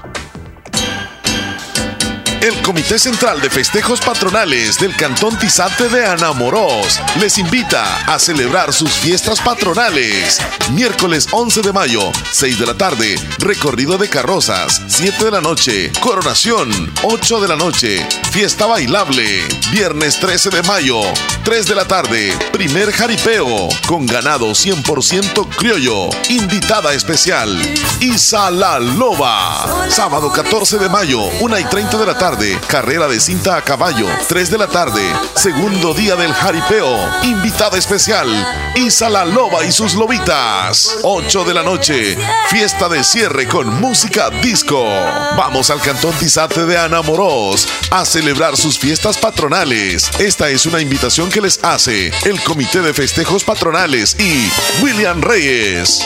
El Comité Central de Festejos Patronales del Cantón Tizate de Anamorós les invita a celebrar sus fiestas patronales. Miércoles 11 de mayo, 6 de la tarde, recorrido de carrozas, 7 de la noche, coronación, 8 de la noche, fiesta bailable. Viernes 13 de mayo, 3 de la tarde, primer jaripeo, con ganado 100% criollo. Invitada especial, Isa La Loba. Sábado 14 de mayo, 1 y 30 de la tarde carrera de cinta a caballo, 3 de la tarde, segundo día del jaripeo, invitada especial, Isa la Loba y sus lobitas, 8 de la noche, fiesta de cierre con música disco. Vamos al Cantón Tizate de Ana Morós a celebrar sus fiestas patronales. Esta es una invitación que les hace el Comité de Festejos Patronales y William Reyes.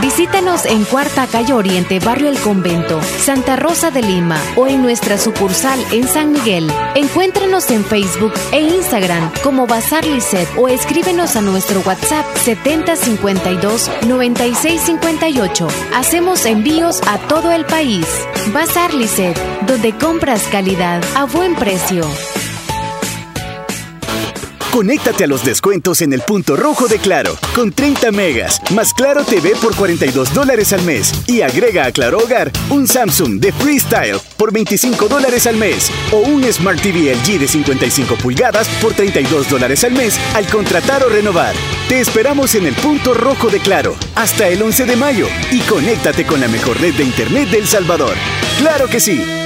Visítanos en Cuarta Calle Oriente, Barrio El Convento, Santa Rosa de Lima o en nuestra sucursal en San Miguel. Encuéntranos en Facebook e Instagram como Bazar Lisset o escríbenos a nuestro WhatsApp 7052 9658. Hacemos envíos a todo el país. Bazar Lisset, donde compras calidad a buen precio.
Conéctate a los descuentos en el punto rojo de Claro, con 30 megas, más Claro TV por 42 dólares al mes. Y agrega a Claro Hogar un Samsung de Freestyle por 25 dólares al mes. O un Smart TV LG de 55 pulgadas por 32 dólares al mes al contratar o renovar. Te esperamos en el punto rojo de Claro, hasta el 11 de mayo. Y conéctate con la mejor red de Internet de El Salvador. ¡Claro que sí!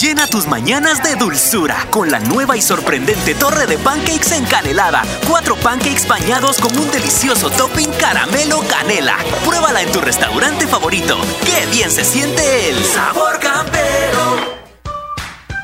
Llena tus mañanas de dulzura con la nueva y sorprendente torre de pancakes encanelada. Cuatro pancakes bañados con un delicioso topping caramelo canela. Pruébala en tu restaurante favorito. ¡Qué bien se siente el sabor campero!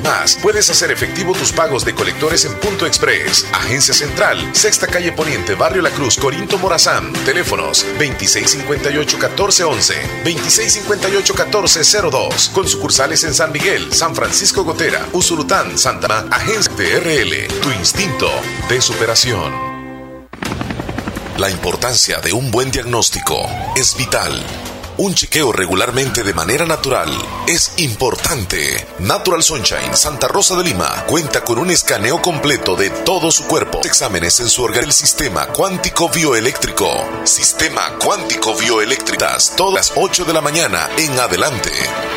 Además, puedes hacer efectivo tus pagos de colectores en Punto Express, Agencia Central, Sexta Calle Poniente, Barrio La Cruz, Corinto Morazán. Teléfonos 2658-1411, 2658-1402. Con sucursales en San Miguel, San Francisco Gotera, Usulután, Santa Agencia TRL. Tu instinto de superación. La importancia de un buen diagnóstico es vital. Un chequeo regularmente de manera natural es importante. Natural Sunshine Santa Rosa de Lima cuenta con un escaneo completo de todo su cuerpo. Exámenes en su órgano del sistema cuántico bioeléctrico. Sistema cuántico bioeléctricas todas las 8 de la mañana en adelante.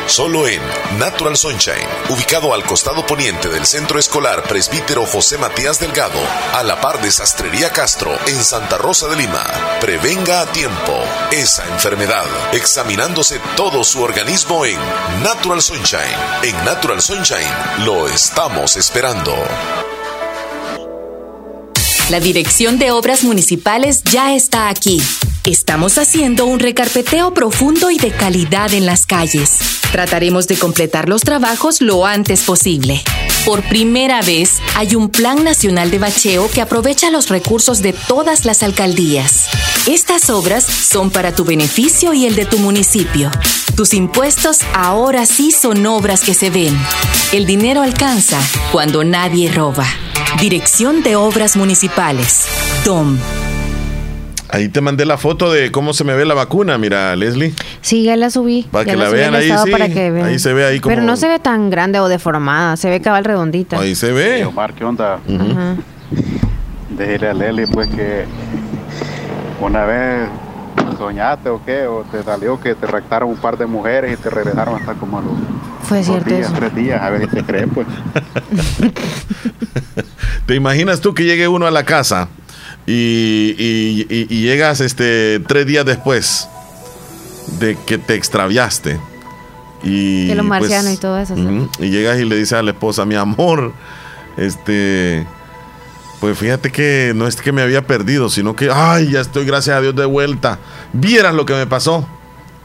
Solo en Natural Sunshine, ubicado al costado poniente del Centro Escolar Presbítero José Matías Delgado, a la par de Sastrería Castro en Santa Rosa de Lima. Prevenga a tiempo esa enfermedad examinándose todo su organismo en Natural Sunshine. En Natural Sunshine lo estamos esperando.
La Dirección de Obras Municipales ya está aquí. Estamos haciendo un recarpeteo profundo y de calidad en las calles. Trataremos de completar los trabajos lo antes posible. Por primera vez, hay un Plan Nacional de Bacheo que aprovecha los recursos de todas las alcaldías. Estas obras son para tu beneficio y el de tu municipio. Tus impuestos ahora sí son obras que se ven. El dinero alcanza cuando nadie roba. Dirección de Obras Municipales. DOM.
Ahí te mandé la foto de cómo se me ve la vacuna, mira, Leslie.
Sí, ya la subí.
Para
Ya
que la
subí
vean ahí, sí.
para que vean.
Ahí se ve ahí como-
Pero no se ve tan grande o deformada, se ve cabal redondita.
Ahí se ve.
Omar, ¿qué onda?
Ajá.
Déjele a Leli, pues que una vez soñaste o qué, o te salió que te raptaron un par de mujeres y te regresaron hasta como a los
Fue
dos
cierto
días,
eso.
tres días, a ver si te crees, pues.
¿Te imaginas tú que llegue uno a la casa y, y- y- y llegas este tres días después de que te extraviaste? Y,
De los
pues,
marcianos y todo eso, sí.
y llegas y le dices a la esposa, mi amor, este, pues fíjate que no es que me había perdido, sino que, ay, ya estoy, gracias a Dios, de vuelta. Vieras lo que me pasó.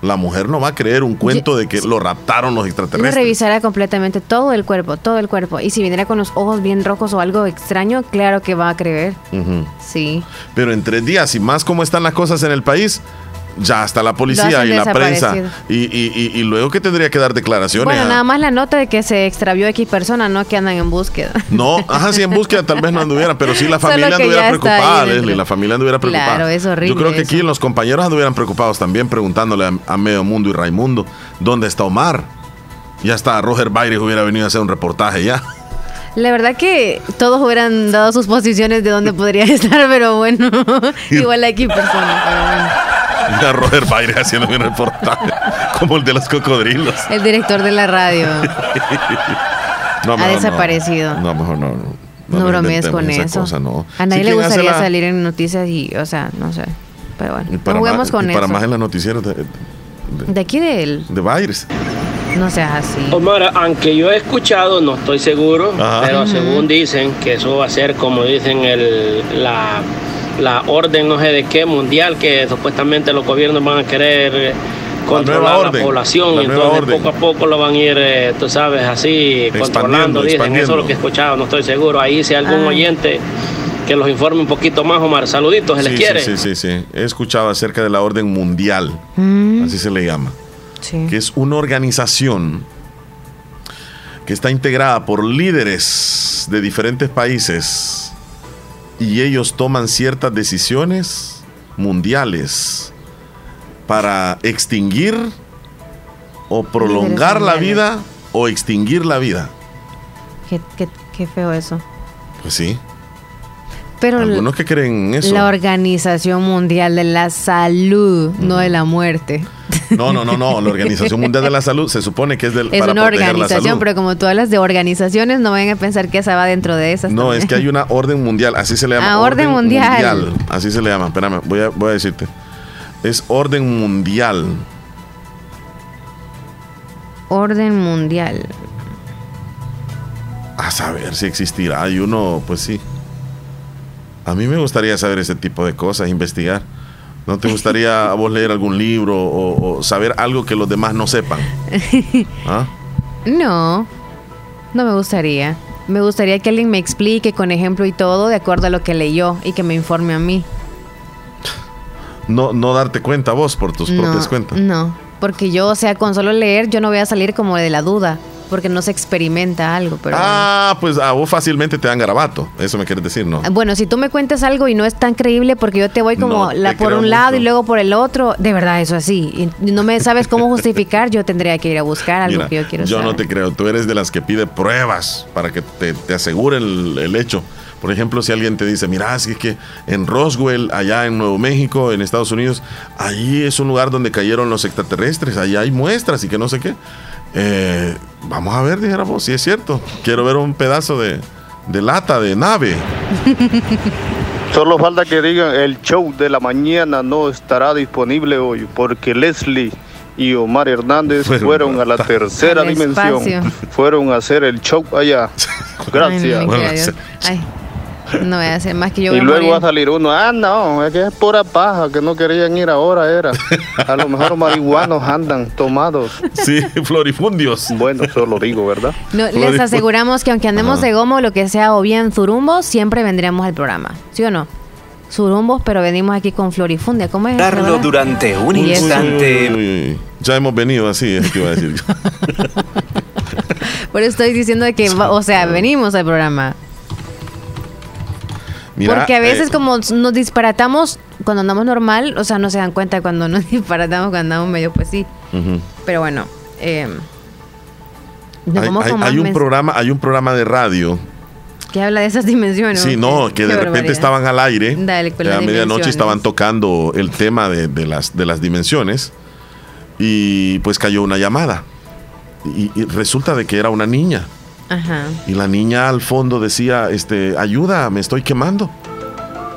La mujer no va a creer un cuento de que lo raptaron los extraterrestres.
revisara completamente todo el cuerpo, todo el cuerpo. Y si viniera con los ojos bien rojos o algo extraño, claro que va a creer. Sí.
Pero en tres días, y más como están las cosas en el país, ya está la policía y la prensa. Y, y- y- y luego que tendría que dar declaraciones.
Bueno, nada más la nota de que se extravió X persona, no que andan en búsqueda.
No, ajá, sí, en búsqueda tal vez no anduvieran, pero sí la familia anduviera preocupada. Leslie, la familia anduviera preocupada.
Claro, es horrible
Yo creo que
eso.
aquí los compañeros anduvieran preocupados también, preguntándole a, a Medio Mundo y Raimundo, ¿dónde está Omar? Ya está, Roger Bayres hubiera venido a hacer un reportaje ya.
La verdad que todos hubieran dado sus posiciones de dónde podría estar, pero bueno, igual hay X personas, pero bueno.
Ya Roger Bayres haciendo un reportaje, como el de los cocodrilos.
El director de la radio
No,
ha
mejor no.
desaparecido.
No, mejor no. No,
bromees con eso.
cosa, no.
A nadie
Sí,
le
¿quién hace
gustaría
la-
salir en noticias y, o sea, no sé. Pero bueno,
y
no
para,
juguemos
más,
con
y para
eso.
más en las noticieras de,
De aquí de él,
de Bayres.
no seas así.
Omar, aunque yo he escuchado, no estoy seguro,
Ajá.
pero según dicen que eso va a ser como dicen el, la, la orden no sé de qué mundial que supuestamente los gobiernos van a querer controlar la,
orden,
población
la
y
nueva
entonces
orden.
poco a poco lo van a ir, eh, tú sabes, así controlando, dicen, eso es lo que he escuchado, no estoy seguro. Ahí si hay algún
Ah.
oyente que los informe un poquito más, Omar, saluditos, se les quiere.
sí, sí, sí, sí. He escuchado acerca de la orden mundial,
Mm.
así se le llama,
Sí.
que es una organización que está integrada por líderes de diferentes países y ellos toman ciertas decisiones mundiales para extinguir o prolongar la vida o extinguir la vida.
Qué, qué- qué feo eso.
Pues sí.
Pero
Algunos que creen en eso.
la Organización Mundial de la Salud, no de la muerte.
No, no, no, no. La Organización Mundial de la Salud se supone que es del,
Es
para
una organización, pero como tú hablas de organizaciones, no vayan a pensar que esa va dentro de esas.
No, es que hay una orden mundial, así se le llama.
Ah, orden mundial.
Así se le llama. Espérame, voy a, voy a decirte. Es orden mundial.
Orden mundial.
A saber si existirá. Y uno, pues sí. A mí me gustaría saber ese tipo de cosas, investigar. ¿No te gustaría a vos leer algún libro o, o saber algo que los demás no sepan? ¿Ah?
No. No me gustaría. Me gustaría que alguien me explique con ejemplo y todo de acuerdo a lo que leyó y que me informe a mí.
No, no darte cuenta vos por tus
no,
propias cuentas.
No, porque yo, o sea, con solo leer yo no voy a salir como de la duda, porque no se experimenta algo. Pero
Ah, pues a vos fácilmente te dan garabato. Eso me quieres decir, ¿no?
Bueno, si tú me cuentas algo y no es tan creíble porque yo te voy como
No,
la,
te
por un lado
mucho.
y luego por el otro, de verdad eso así. Y no me sabes cómo justificar, yo tendría que ir a buscar algo
Mira,
que yo quiero
yo
saber.
no te creo. Tú eres de las que pide pruebas para que te, te asegure el, el hecho. Por ejemplo, si alguien te dice, mira, es que en Roswell, allá en Nuevo México, en Estados Unidos, allí es un lugar donde cayeron los extraterrestres, allá hay muestras y que no sé qué. Eh, vamos a ver, dijéramos, si es cierto. Quiero ver un pedazo de, de lata, de nave.
Solo falta que digan el show de la mañana no estará disponible hoy porque Leslie y Omar Hernández
Fueron
fueron a la tercera dimensión.
espacio.
Fueron a hacer el show allá. Gracias.
Ay, no. Ay, no voy a hacer más que yo.
y
voy a
luego va a salir uno, ah, no, es que es pura paja, que no querían ir ahora, era. A lo mejor marihuanos andan tomados.
Sí, florifundios.
Bueno, solo digo, ¿verdad?
No, les aseguramos que aunque andemos de goma o lo que sea o bien zurumbos, siempre vendremos al programa. ¿Sí o no? Zurumbos, pero venimos aquí con Florifundia. ¿Cómo es? eso,
Darlo durante un
Y eso.
instante.
Uy, uy, uy. Ya hemos venido así, es que iba a decir.
Por eso estoy diciendo que, va- o sea, venimos al programa.
Mira,
Porque a veces
eh,
como nos disparatamos cuando andamos normal, o sea, no se dan cuenta cuando nos disparatamos cuando andamos medio, pues sí. Pero bueno, eh, nos
hay,
vamos
hay- un programa, hay un programa de radio.
que habla de esas dimensiones.
Sí, no, que
Qué
de repente estaban al aire.
Dale, con
a medianoche estaban tocando el tema de, de las, de las dimensiones. Y pues cayó una llamada. Y, y resulta de que era una niña.
Ajá.
Y la niña al fondo decía, este, ayuda, me estoy quemando.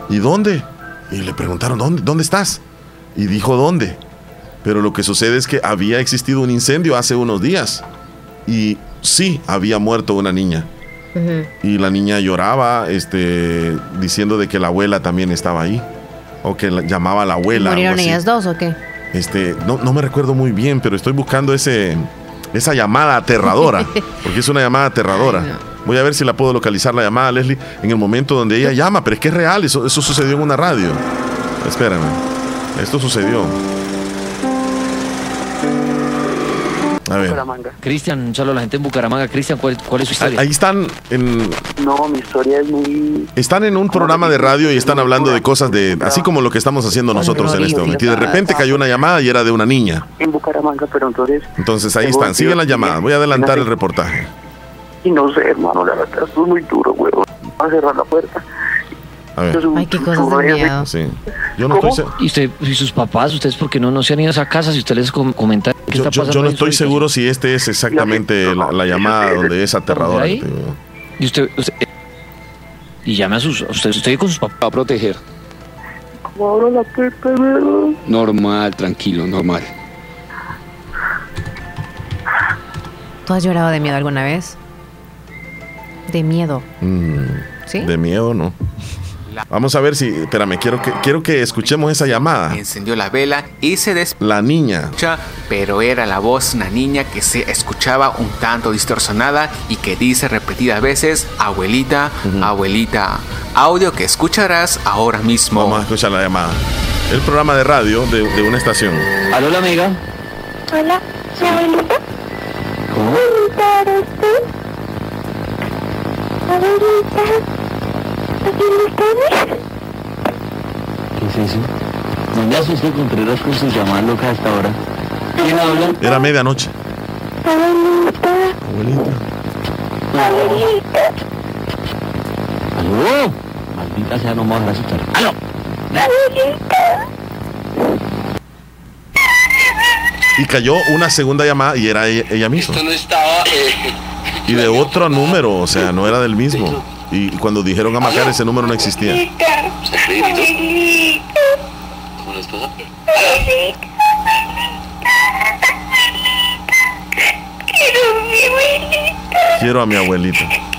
¿Y dónde? Y le preguntaron, ¿dónde, ¿dónde estás? Y dijo, ¿dónde? Pero lo que sucede es que había existido un incendio hace unos días. Y sí, había muerto una niña. Y la niña lloraba, este, diciendo de que la abuela también estaba ahí. O que la- llamaba a la abuela.
¿Murieron ellas dos o qué?
Este, no, no me recuerdo muy bien, pero estoy buscando ese, esa llamada aterradora. porque es una llamada aterradora. Voy a ver si la puedo localizar la llamada, Leslie, en el momento donde ella llama. Pero es que es real, eso, eso sucedió en una radio. Espérame. Esto sucedió. A ver.
Cristian, un saludo a la gente en Bucaramanga. Cristian, ¿cuál, cuál es su historia?
Ahí están en,
No, mi historia es muy...
Están en un programa de radio y están hablando de cosas de, así como lo que estamos haciendo nosotros en este momento. Y de repente cayó una llamada y era de una niña.
En Bucaramanga, pero entonces...
Entonces ahí están, siguen las llamadas. Voy a adelantar el reportaje.
Y no sé, hermano, la verdad, esto es muy duro, huevón. Va a cerrar la puerta.
A ver.
Ay, qué cosas de miedo.
Sí. Yo no estoy,
¿Y, usted, ¿Y sus papás, ustedes por qué no, no se han ido a esa casa? Si usted les com- comenta qué
yo,
está
yo-
pasando
yo no estoy seguro si este es exactamente la, la llamada donde es aterradora.
ahí? Y usted, usted- y llame a sus, usted, usted con sus papás a proteger.
¿Cómo abro la puerta?
Normal, tranquilo, normal.
¿Tú has llorado de miedo alguna vez? De miedo.
Mm,
¿Sí?
De miedo, ¿no? Vamos a ver si. Espérame, quiero que, quiero que escuchemos esa llamada.
Encendió la vela y se despertó.
La niña.
pero era la voz de una niña que se escuchaba un tanto distorsionada y que dice repetidas veces, abuelita, abuelita, audio que escucharás ahora mismo.
Vamos a escuchar la llamada. El programa de radio de, de una estación.
Aló, la amiga.
Hola, ¿mi abuelita? Abuelita, ¿eres tú? Abuelita, ¿dónde estás?
¿Qué es eso? No me asusté Contreras con sus llamadas locas hasta ahora. ¿Quién habla?
Era medianoche.
Abuelita,
Abuelita.
abuelita.
¡Aló! Maldita sea, no me vas a asustar. ¡Aló!
Abuelita.
Y cayó una segunda llamada y era ella, ella misma.
no estaba...
Y de otro número, o sea, no era del mismo. Y cuando dijeron a marcar ese número no existía.
Abuelita. Abuelita.
¿Cómo les pasa?
Abuelita. Quiero a mi abuelita.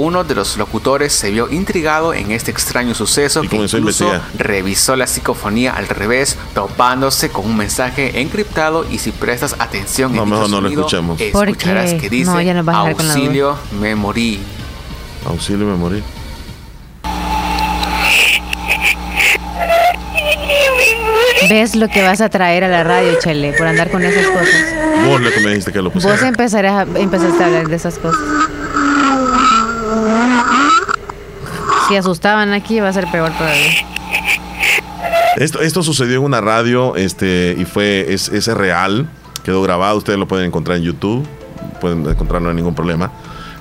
Uno de los locutores se vio intrigado en este extraño suceso que
comenzó a
incluso revisó la psicofonía al revés, topándose con un mensaje encriptado y si prestas atención
No,
en
mejor no lo.
¿Por
escucharás que dice
No, ya nos vas a dejar con la duda.
auxilio, me morí.
Auxilio, me morí.
¿Ves lo que vas a traer a la radio, Chele, por andar con esas cosas?
Vos lo que me dijiste que lo
Vos
pusiera.
empezarás a, empezaste a hablar de esas cosas. Si asustaban aquí, va a ser peor todavía.
Esto, esto sucedió en una radio este, y fue, es, es real, quedó grabado, ustedes lo pueden encontrar en YouTube, pueden encontrarlo, no hay ningún problema.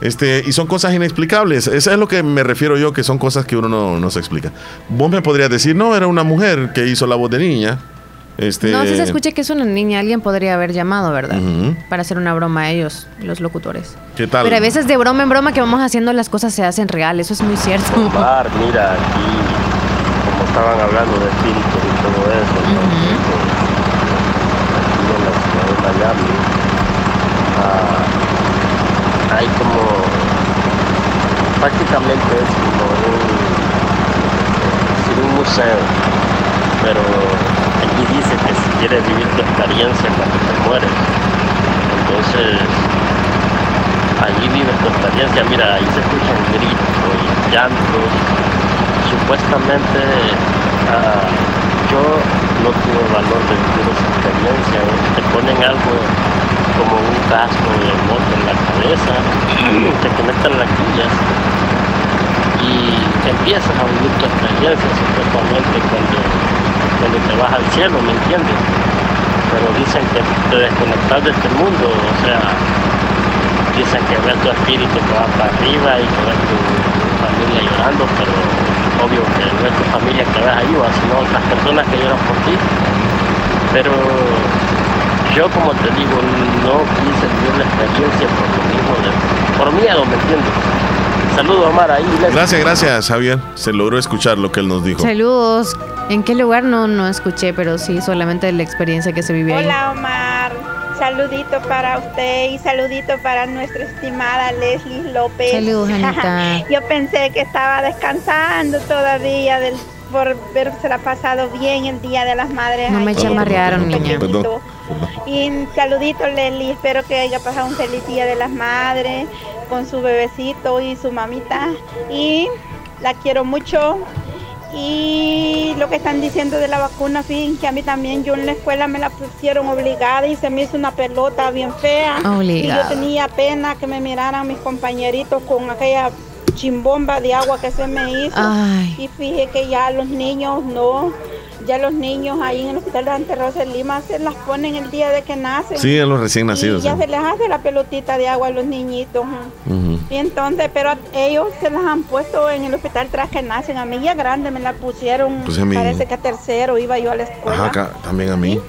Este, y son cosas inexplicables, eso es lo que me refiero yo, que son cosas que uno no, no se explica. Vos me podrías decir, no, era una mujer que hizo la voz de niña. Este,
No, si se escucha que es una niña, alguien podría haber llamado, ¿verdad?
Ujú.
Para hacer una broma a ellos, los locutores.
¿Qué tal?
Pero a veces de broma en broma que vamos haciendo las cosas se hacen real, eso es muy cierto.
Omar, mira, aquí, como estaban hablando de espíritus y todo eso, ¿no? aquí en la ciudad de Miami, ah, hay como, prácticamente es como un, sí, un museo, pero aquí dice que si quieres vivir tu experiencia cuando te mueres, entonces allí vives tu experiencia, mira, ahí se escuchan gritos y llantos. Supuestamente ah, yo no tuve valor de vivir esa experiencia. ¿eh? Te ponen algo como un casco de moto en la cabeza, te conectan las guías y empiezas a vivir tu experiencia supuestamente cuando, cuando te vas al cielo, ¿me entiendes? Pero dicen que te desconectas de este mundo, o sea, dicen que ves tu espíritu que va para arriba y que ves tu familia llorando, pero obvio que no es tu familia que ves ahí, sino otras personas que lloran por ti. Pero yo como te digo, no quise vivir la experiencia por lo mismo, de- por miedo, ¿me entiendes? Saludos Omar ahí.
Gracias, gracias, Javier. Se logró escuchar lo que él nos dijo.
Saludos. ¿En qué lugar? No, no escuché, pero sí, solamente la experiencia que se vivió ahí.
Hola Omar, saludito para usted y saludito para nuestra estimada Leslie López.
Saludos, Anita.
Yo pensé que estaba descansando todavía del, por haberse la pasado bien el Día de las Madres.
No me chamarrearon, niña.
pequeñito. Y saludito Leslie, espero que haya pasado un feliz Día de las Madres con su bebecito y su mamita. Y la quiero mucho. Y lo que están diciendo de la vacuna, fíjense que a mí también, yo en la escuela me la pusieron obligada y se me hizo una pelota bien fea. Y yo tenía pena que me miraran mis compañeritos con aquella chimbomba de agua que se me hizo.
Ay.
Y fíjese que ya los niños no, ya los niños ahí en el hospital de Santa Rosa de Lima se las ponen el día de que nacen.
Sí, a los recién
Y
nacidos.
ya
sí.
se les hace la pelotita de agua a los niñitos. ¿eh? Y entonces, pero ellos se las han puesto en el hospital tras que nacen. A mí ya grande me la pusieron,
Pues a mí-
parece que a tercero iba yo a la escuela.
Ajá, acá, también a mí.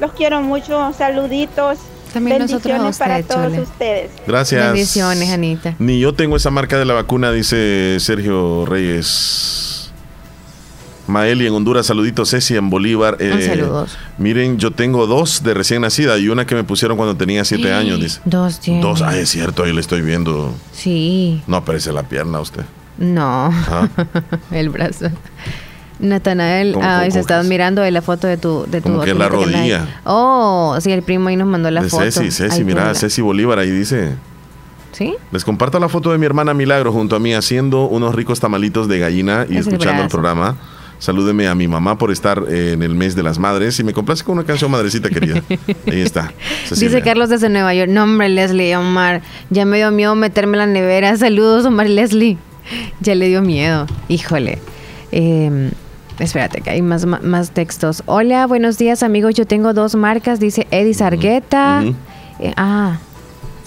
Los quiero mucho, saluditos.
También nosotros a
bendiciones para
usted,
todos
Chole.
ustedes.
Gracias.
Bendiciones, Anita.
Ni yo tengo esa marca de la vacuna, dice Sergio Reyes. Maeli en Honduras, saluditos. Ceci en Bolívar. eh,
saludos.
Miren, yo tengo dos de recién nacida y una que me pusieron cuando tenía siete años, dice.
Dos tiene.
Dos, ah, es cierto, ahí le estoy viendo.
Sí.
No aparece la pierna usted.
No.
Ah.
el brazo. Natanael,
¿Cómo,
ay,
cómo,
se estaban mirando de la foto de tu de tu
que la
ahí.
rodilla.
Oh, sí, el primo ahí nos mandó la
de
foto.
Ceci, Ceci, mira, Ceci Bolívar ahí dice.
¿Sí?
Les comparto la foto de mi hermana Milagro junto a mí haciendo unos ricos tamalitos de gallina y
Es el
escuchando el
brazo.
programa. Salúdeme a mi mamá por estar eh, en el mes de las madres y me complace con una canción madrecita querida. Ahí está. Cecilia.
Dice Carlos desde Nueva York. No, hombre, Leslie, Omar. Ya me dio miedo meterme en la nevera. Saludos, Omar y Leslie. Ya le dio miedo. Híjole. Eh, espérate, que hay más, más textos. Hola, buenos días, amigos. Yo tengo dos marcas. Dice Eddie Sargueta. Eh, ah,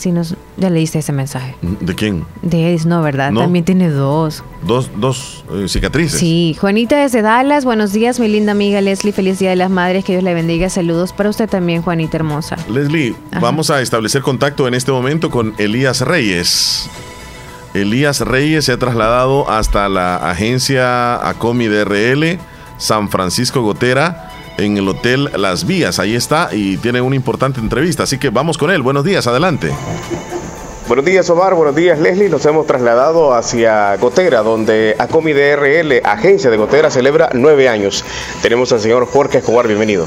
nos, ya leíste ese mensaje.
¿De quién?
De Eddie, no, ¿verdad?
No.
También tiene dos.
Dos, dos eh, cicatrices.
Sí, Juanita desde Dallas. Buenos días, mi linda amiga Leslie. Feliz Día de las Madres. Que Dios le bendiga. Saludos para usted también, Juanita hermosa.
Leslie, vamos a establecer contacto en este momento con Elías Reyes. Elías Reyes se ha trasladado hasta la agencia Acomi DRL San Francisco Gotera en el Hotel Las Vías. Ahí está y tiene una importante entrevista. Así que vamos con él. Buenos días, adelante.
Buenos días, Omar. Buenos días, Leslie. Nos hemos trasladado hacia Gotera, donde ACOMI DRL, agencia de Gotera, celebra nueve años. Tenemos al señor Jorge Escobar. Bienvenido.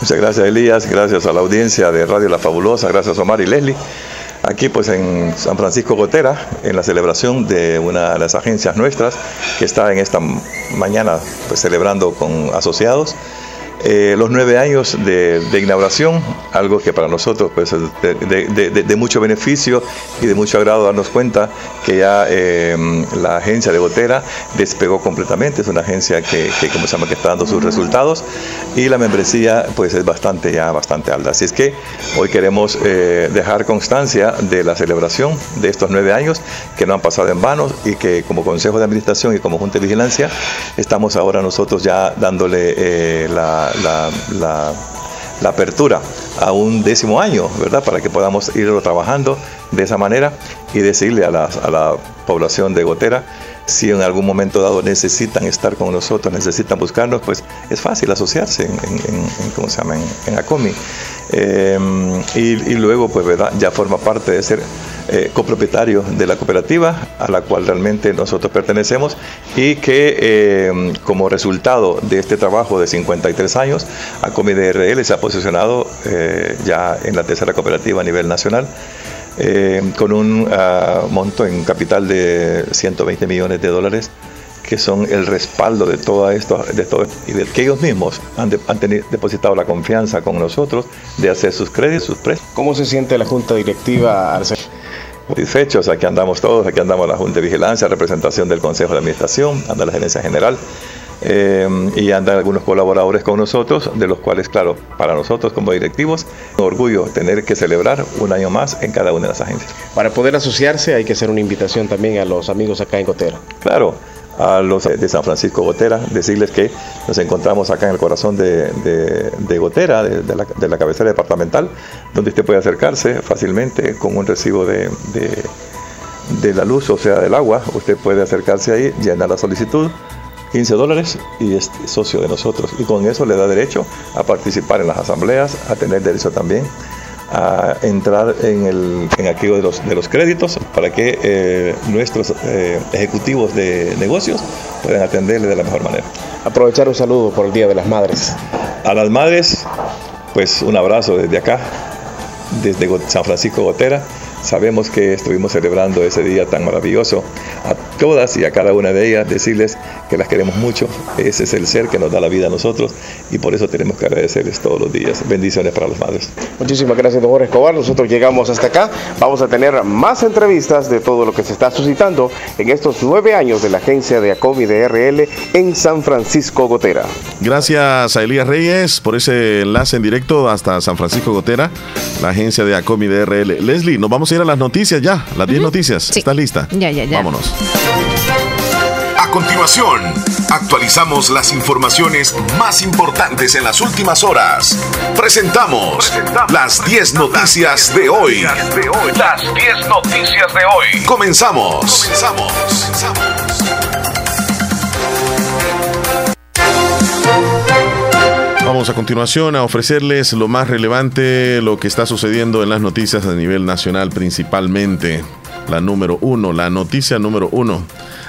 Muchas gracias, Elías. Gracias a la audiencia de Radio La Fabulosa. Gracias, Omar y Leslie. Aquí, pues en San Francisco Gotera, en la celebración de una de las agencias nuestras, que está en esta mañana pues, celebrando con asociados. Eh, los nueve años de, de, inauguración, algo que para nosotros pues, es de, de, de, mucho beneficio y de mucho agrado darnos cuenta que ya eh, la agencia de Gotera despegó completamente, es una agencia que, que, como se llama, que está dando sus resultados y la membresía pues es bastante ya bastante alta. Así es que hoy queremos eh, dejar constancia de la celebración de estos nueve años que no han pasado en vano y que como Consejo de Administración y como Junta de Vigilancia estamos ahora nosotros ya dándole la la, la, la, apertura a un décimo año, ¿verdad? Para que podamos irlo trabajando de esa manera y decirle a a la población de Gotera si en algún momento dado necesitan estar con nosotros, necesitan buscarnos, pues es fácil asociarse en, ¿cómo se llama? en, ACOMI. Eh, y, luego, pues, ya forma parte de ser eh, copropietario de la cooperativa a la cual realmente nosotros pertenecemos y que eh, como resultado de este trabajo de 53 años, ACOMI DRL se ha posicionado eh, ya en la tercera cooperativa a nivel nacional. Eh, con un uh, monto en capital de 120 millones de dólares que son el respaldo de todo esto, de todo, y de que ellos mismos han, de, han tenido, depositado la confianza con nosotros de hacer sus créditos, sus préstamos.
¿Cómo se siente la Junta Directiva ser
satisfechos, aquí andamos todos, aquí andamos la Junta de Vigilancia, representación del Consejo de Administración, anda la Gerencia General eh, y andan algunos colaboradores con nosotros, de los cuales, claro, para nosotros como directivos, un orgullo tener que celebrar un año más en cada una de las agencias.
Para poder asociarse hay que hacer una invitación también a los amigos acá en Gotera.
Claro, a los de San Francisco Gotera, decirles que nos encontramos acá en el corazón de, de, de Gotera, de, de, la, de, la, cabecera departamental, donde usted puede acercarse fácilmente con un recibo de, de, la luz, o sea, del agua. Usted puede acercarse ahí, llenar la solicitud, 15 dólares y es socio de nosotros. Y con eso le da derecho a participar en las asambleas, a tener derecho también a entrar en, el, en aquello de los, de los créditos para que eh, nuestros eh, ejecutivos de negocios puedan atenderle de la mejor manera.
Aprovechar un saludo por el Día de las Madres.
A las madres, pues un abrazo desde acá, desde San Francisco Gotera. Sabemos que estuvimos celebrando ese día tan maravilloso. A todas y a cada una de ellas decirles que las queremos mucho. Ese es el ser que nos da la vida a nosotros y por eso tenemos que agradecerles todos los días. Bendiciones para las madres.
Muchísimas gracias, don Jorge Escobar. Nosotros llegamos hasta acá. Vamos a tener más entrevistas de todo lo que se está suscitando en estos nueve años de la agencia de ACOMI DRL en San Francisco Gotera.
Gracias a Elías Reyes por ese enlace en directo hasta San Francisco Gotera, la agencia de ACOMI DRL. Leslie, nos vamos a ir a las noticias ya, las 10 uh -huh. noticias.
Sí.
¿Estás lista?
Ya, ya, ya.
Vámonos.
A continuación, actualizamos las informaciones más importantes en las últimas horas. Presentamos, Presentamos las 10 noticias, de, hoy.
de hoy. Las 10 noticias de hoy.
Comenzamos.
Comenzamos.
Vamos a continuación a ofrecerles lo más relevante, lo que está sucediendo en las noticias a nivel nacional principalmente. La número uno, la noticia número uno.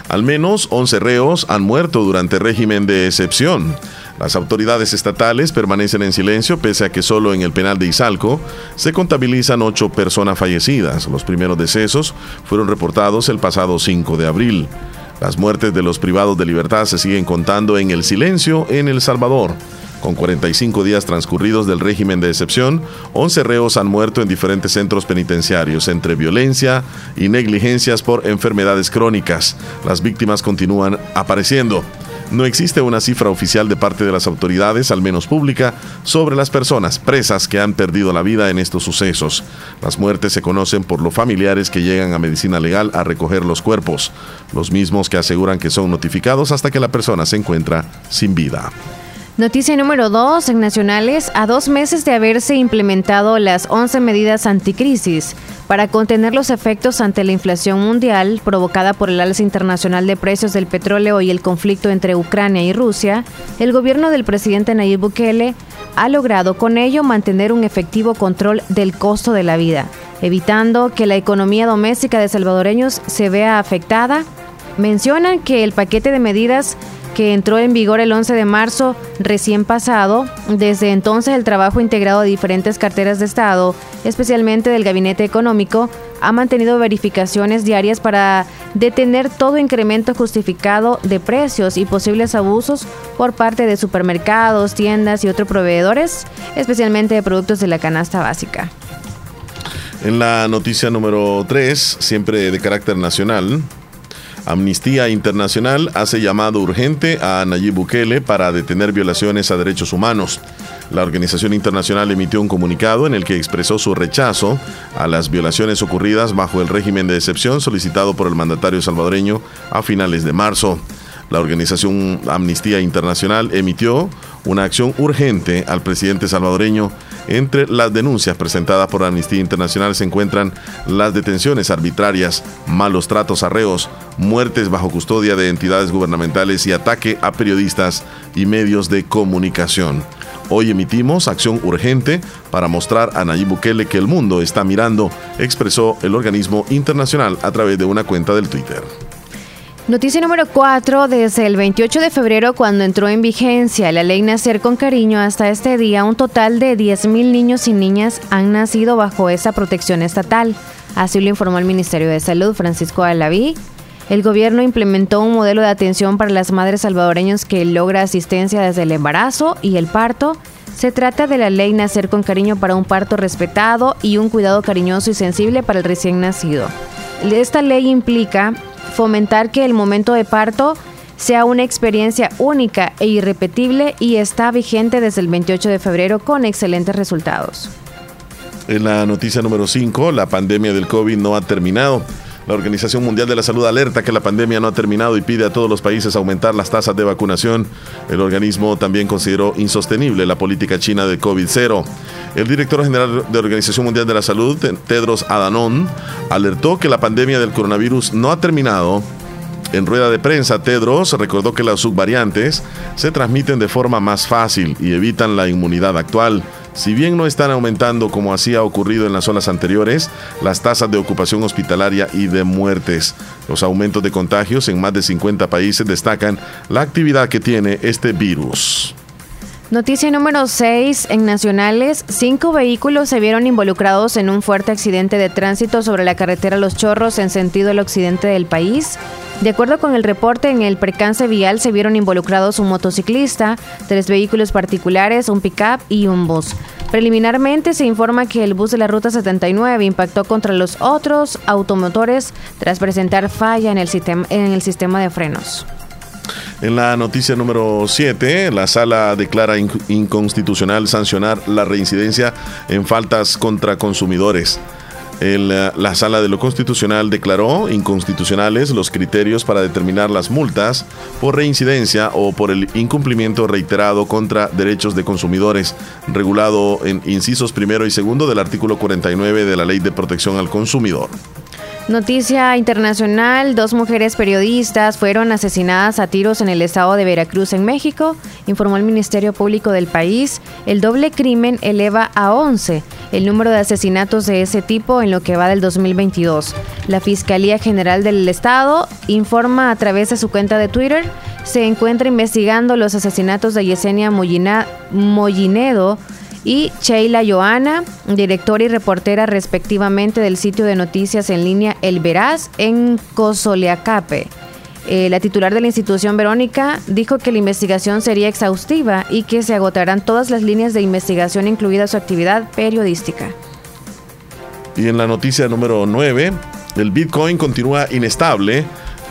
Al menos 11 reos han muerto durante régimen de excepción. Las autoridades estatales permanecen en silencio pese a que solo en el penal de Izalco se contabilizan ocho personas fallecidas. Los primeros decesos fueron reportados el pasado 5 de abril. Las muertes de los privados de libertad se siguen contando en el silencio en El Salvador. Con 45 días transcurridos del régimen de excepción, 11 reos han muerto en diferentes centros penitenciarios entre violencia y negligencias por enfermedades crónicas. Las víctimas continúan apareciendo. No existe una cifra oficial de parte de las autoridades, al menos pública, sobre las personas presas que han perdido la vida en estos sucesos. Las muertes se conocen por los familiares que llegan a medicina legal a recoger los cuerpos, los mismos que aseguran que son notificados hasta que la persona se encuentra sin vida.
Noticia número 2 en Nacionales. A dos meses de haberse implementado las 11 medidas anticrisis para contener los efectos ante la inflación mundial provocada por el alza internacional de precios del petróleo y el conflicto entre Ucrania y Rusia, el gobierno del presidente Nayib Bukele ha logrado con ello mantener un efectivo control del costo de la vida. evitando que la economía doméstica de salvadoreños se vea afectada. Mencionan que el paquete de medidas que entró en vigor el 11 de marzo recién pasado. Desde entonces el trabajo integrado de diferentes carteras de Estado, especialmente del Gabinete Económico, ha mantenido verificaciones diarias para detener todo incremento justificado de precios y posibles abusos por parte de supermercados, tiendas y otros proveedores, especialmente de productos de la canasta básica.
En la noticia número 3, siempre de carácter nacional, Amnistía Internacional hace llamado urgente a Nayib Bukele para detener violaciones a derechos humanos. La organización internacional emitió un comunicado en el que expresó su rechazo a las violaciones ocurridas bajo el régimen de excepción solicitado por el mandatario salvadoreño a finales de marzo. La organización Amnistía Internacional emitió una acción urgente al presidente salvadoreño. Entre las denuncias presentadas por Amnistía Internacional se encuentran las detenciones arbitrarias, malos tratos a reos, muertes bajo custodia de entidades gubernamentales y ataque a periodistas y medios de comunicación. Hoy emitimos acción urgente para mostrar a Nayib Bukele que el mundo está mirando, expresó el organismo internacional a través de una cuenta del Twitter.
Noticia número 4. Desde el 28 de febrero, cuando entró en vigencia la ley Nacer con Cariño, hasta este día, un total de 10.000 niños y niñas han nacido bajo esa protección estatal. Así lo informó el Ministerio de Salud, Francisco Alaví. El gobierno implementó un modelo de atención para las madres salvadoreñas que logra asistencia desde el embarazo y el parto. Se trata de la ley Nacer con Cariño para un parto respetado y un cuidado cariñoso y sensible para el recién nacido. Esta ley implica fomentar que el momento de parto sea una experiencia única e irrepetible y está vigente desde el 28 de febrero con excelentes resultados.
En la noticia número 5, la pandemia del COVID no ha terminado. La Organización Mundial de la Salud alerta que la pandemia no ha terminado y pide a todos los países aumentar las tasas de vacunación. El organismo también consideró insostenible la política china de COVID-0. El director general de la Organización Mundial de la Salud, Tedros Adhanom, alertó que la pandemia del coronavirus no ha terminado. En rueda de prensa, Tedros recordó que las subvariantes se transmiten de forma más fácil y evitan la inmunidad actual. Si bien no están aumentando como así ha ocurrido en las olas anteriores, las tasas de ocupación hospitalaria y de muertes, los aumentos de contagios en más de 50 países destacan la actividad que tiene este virus.
Noticia número 6. En Nacionales, cinco vehículos se vieron involucrados en un fuerte accidente de tránsito sobre la carretera Los Chorros en sentido al occidente del país. De acuerdo con el reporte, en el percance vial se vieron involucrados un motociclista, tres vehículos particulares, un pick-up y un bus. Preliminarmente se informa que el bus de la Ruta 79 impactó contra los otros automotores tras presentar falla en el sistema, de frenos.
En la noticia número 7, la sala declara inconstitucional sancionar la reincidencia en faltas contra consumidores. Eh, la sala de lo constitucional declaró inconstitucionales los criterios para determinar las multas por reincidencia o por el incumplimiento reiterado contra derechos de consumidores, regulado en incisos primero y segundo del artículo 49 de la Ley de Protección al Consumidor.
Noticia internacional, dos mujeres periodistas fueron asesinadas a tiros en el estado de Veracruz, en México, informó el Ministerio Público del país. El doble crimen eleva a 11 el número de asesinatos de ese tipo en lo que va del 2022. La Fiscalía General del Estado informa a través de su cuenta de Twitter, se encuentra investigando los asesinatos de Yesenia Mollinedo, y Sheila Joana, directora y reportera respectivamente del sitio de noticias en línea El Veraz en Cosoleacape. Eh, la titular de la institución, Verónica, dijo que la investigación sería exhaustiva y que se agotarán todas las líneas de investigación, incluida su actividad periodística.
Y en la noticia número 9, el Bitcoin continúa inestable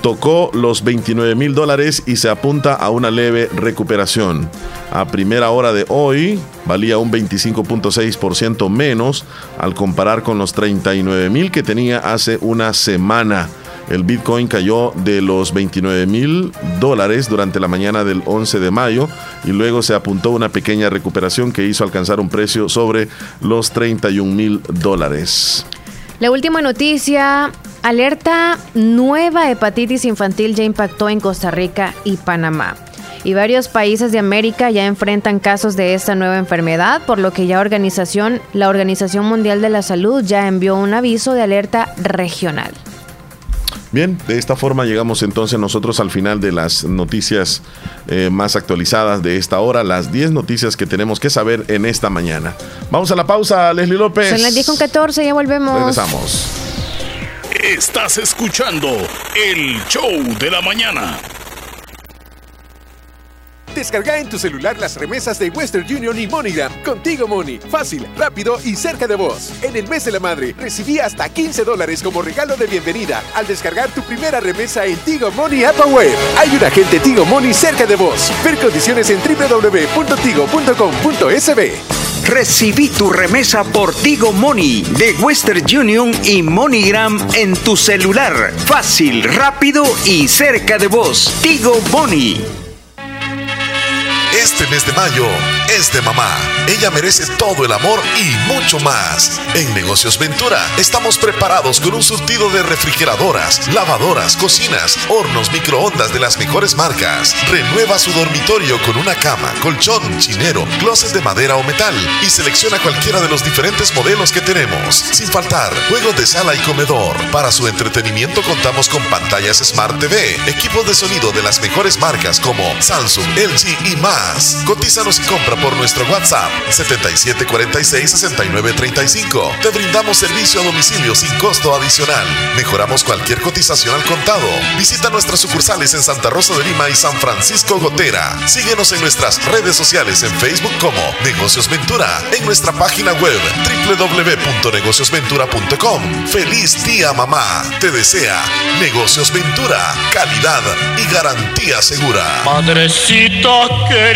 tocó los 29 mil dólares y se apunta a una leve recuperación. A primera hora de hoy valía un 25.6% menos al comparar con los 39 mil que tenía hace una semana. El Bitcoin cayó de los 29 mil dólares durante la mañana del 11 de mayo y luego se apuntó una pequeña recuperación que hizo alcanzar un precio sobre los 31 mil dólares.
La última noticia, alerta nueva hepatitis infantil ya impactó en Costa Rica y Panamá. y varios países de América ya enfrentan casos de esta nueva enfermedad, por lo que ya organización, la Organización Mundial de la Salud ya envió un aviso de alerta regional.
Bien, de esta forma llegamos entonces nosotros al final de las noticias eh, más actualizadas de esta hora, las 10 noticias que tenemos que saber en esta mañana. Vamos a la pausa, Leslie López.
Son las 10 con 14, ya volvemos.
Regresamos.
Estás escuchando el show de la mañana.
Descarga en tu celular las remesas de Western Union y MoneyGram. Contigo Money. Fácil, rápido y cerca de vos. En el mes de la madre, recibí hasta 15 dólares como regalo de bienvenida al descargar tu primera remesa en Tigo Money App Web. Hay un agente Tigo Money cerca de vos. Ver condiciones en www.tigo.com.sb.
Recibí tu remesa por Tigo Money de Western Union y MoneyGram en tu celular. Fácil, rápido y cerca de vos. Tigo Money.
Este mes de mayo es de mamá. Ella merece todo el amor y mucho más. En Negocios Ventura estamos preparados con un surtido de refrigeradoras, lavadoras, cocinas, hornos, microondas de las mejores marcas. Renueva su dormitorio con una cama, colchón, chinero, closet de madera o metal y selecciona cualquiera de los diferentes modelos que tenemos. Sin faltar, juegos de sala y comedor. Para su entretenimiento contamos con pantallas Smart TV, equipos de sonido de las mejores marcas como Samsung, LG y más. Cotízanos y compra por nuestro WhatsApp 7746-6935. Te brindamos servicio a domicilio sin costo adicional. Mejoramos cualquier cotización al contado. Visita nuestras sucursales en Santa Rosa de Lima y San Francisco Gotera. Síguenos en nuestras redes sociales en Facebook como Negocios Ventura, en nuestra página web www.negociosventura.com. ¡Feliz día, mamá! Te desea Negocios Ventura, calidad y garantía segura.
Madrecita querida.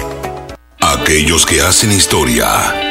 Aquellos que hacen historia,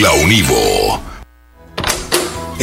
la Univo.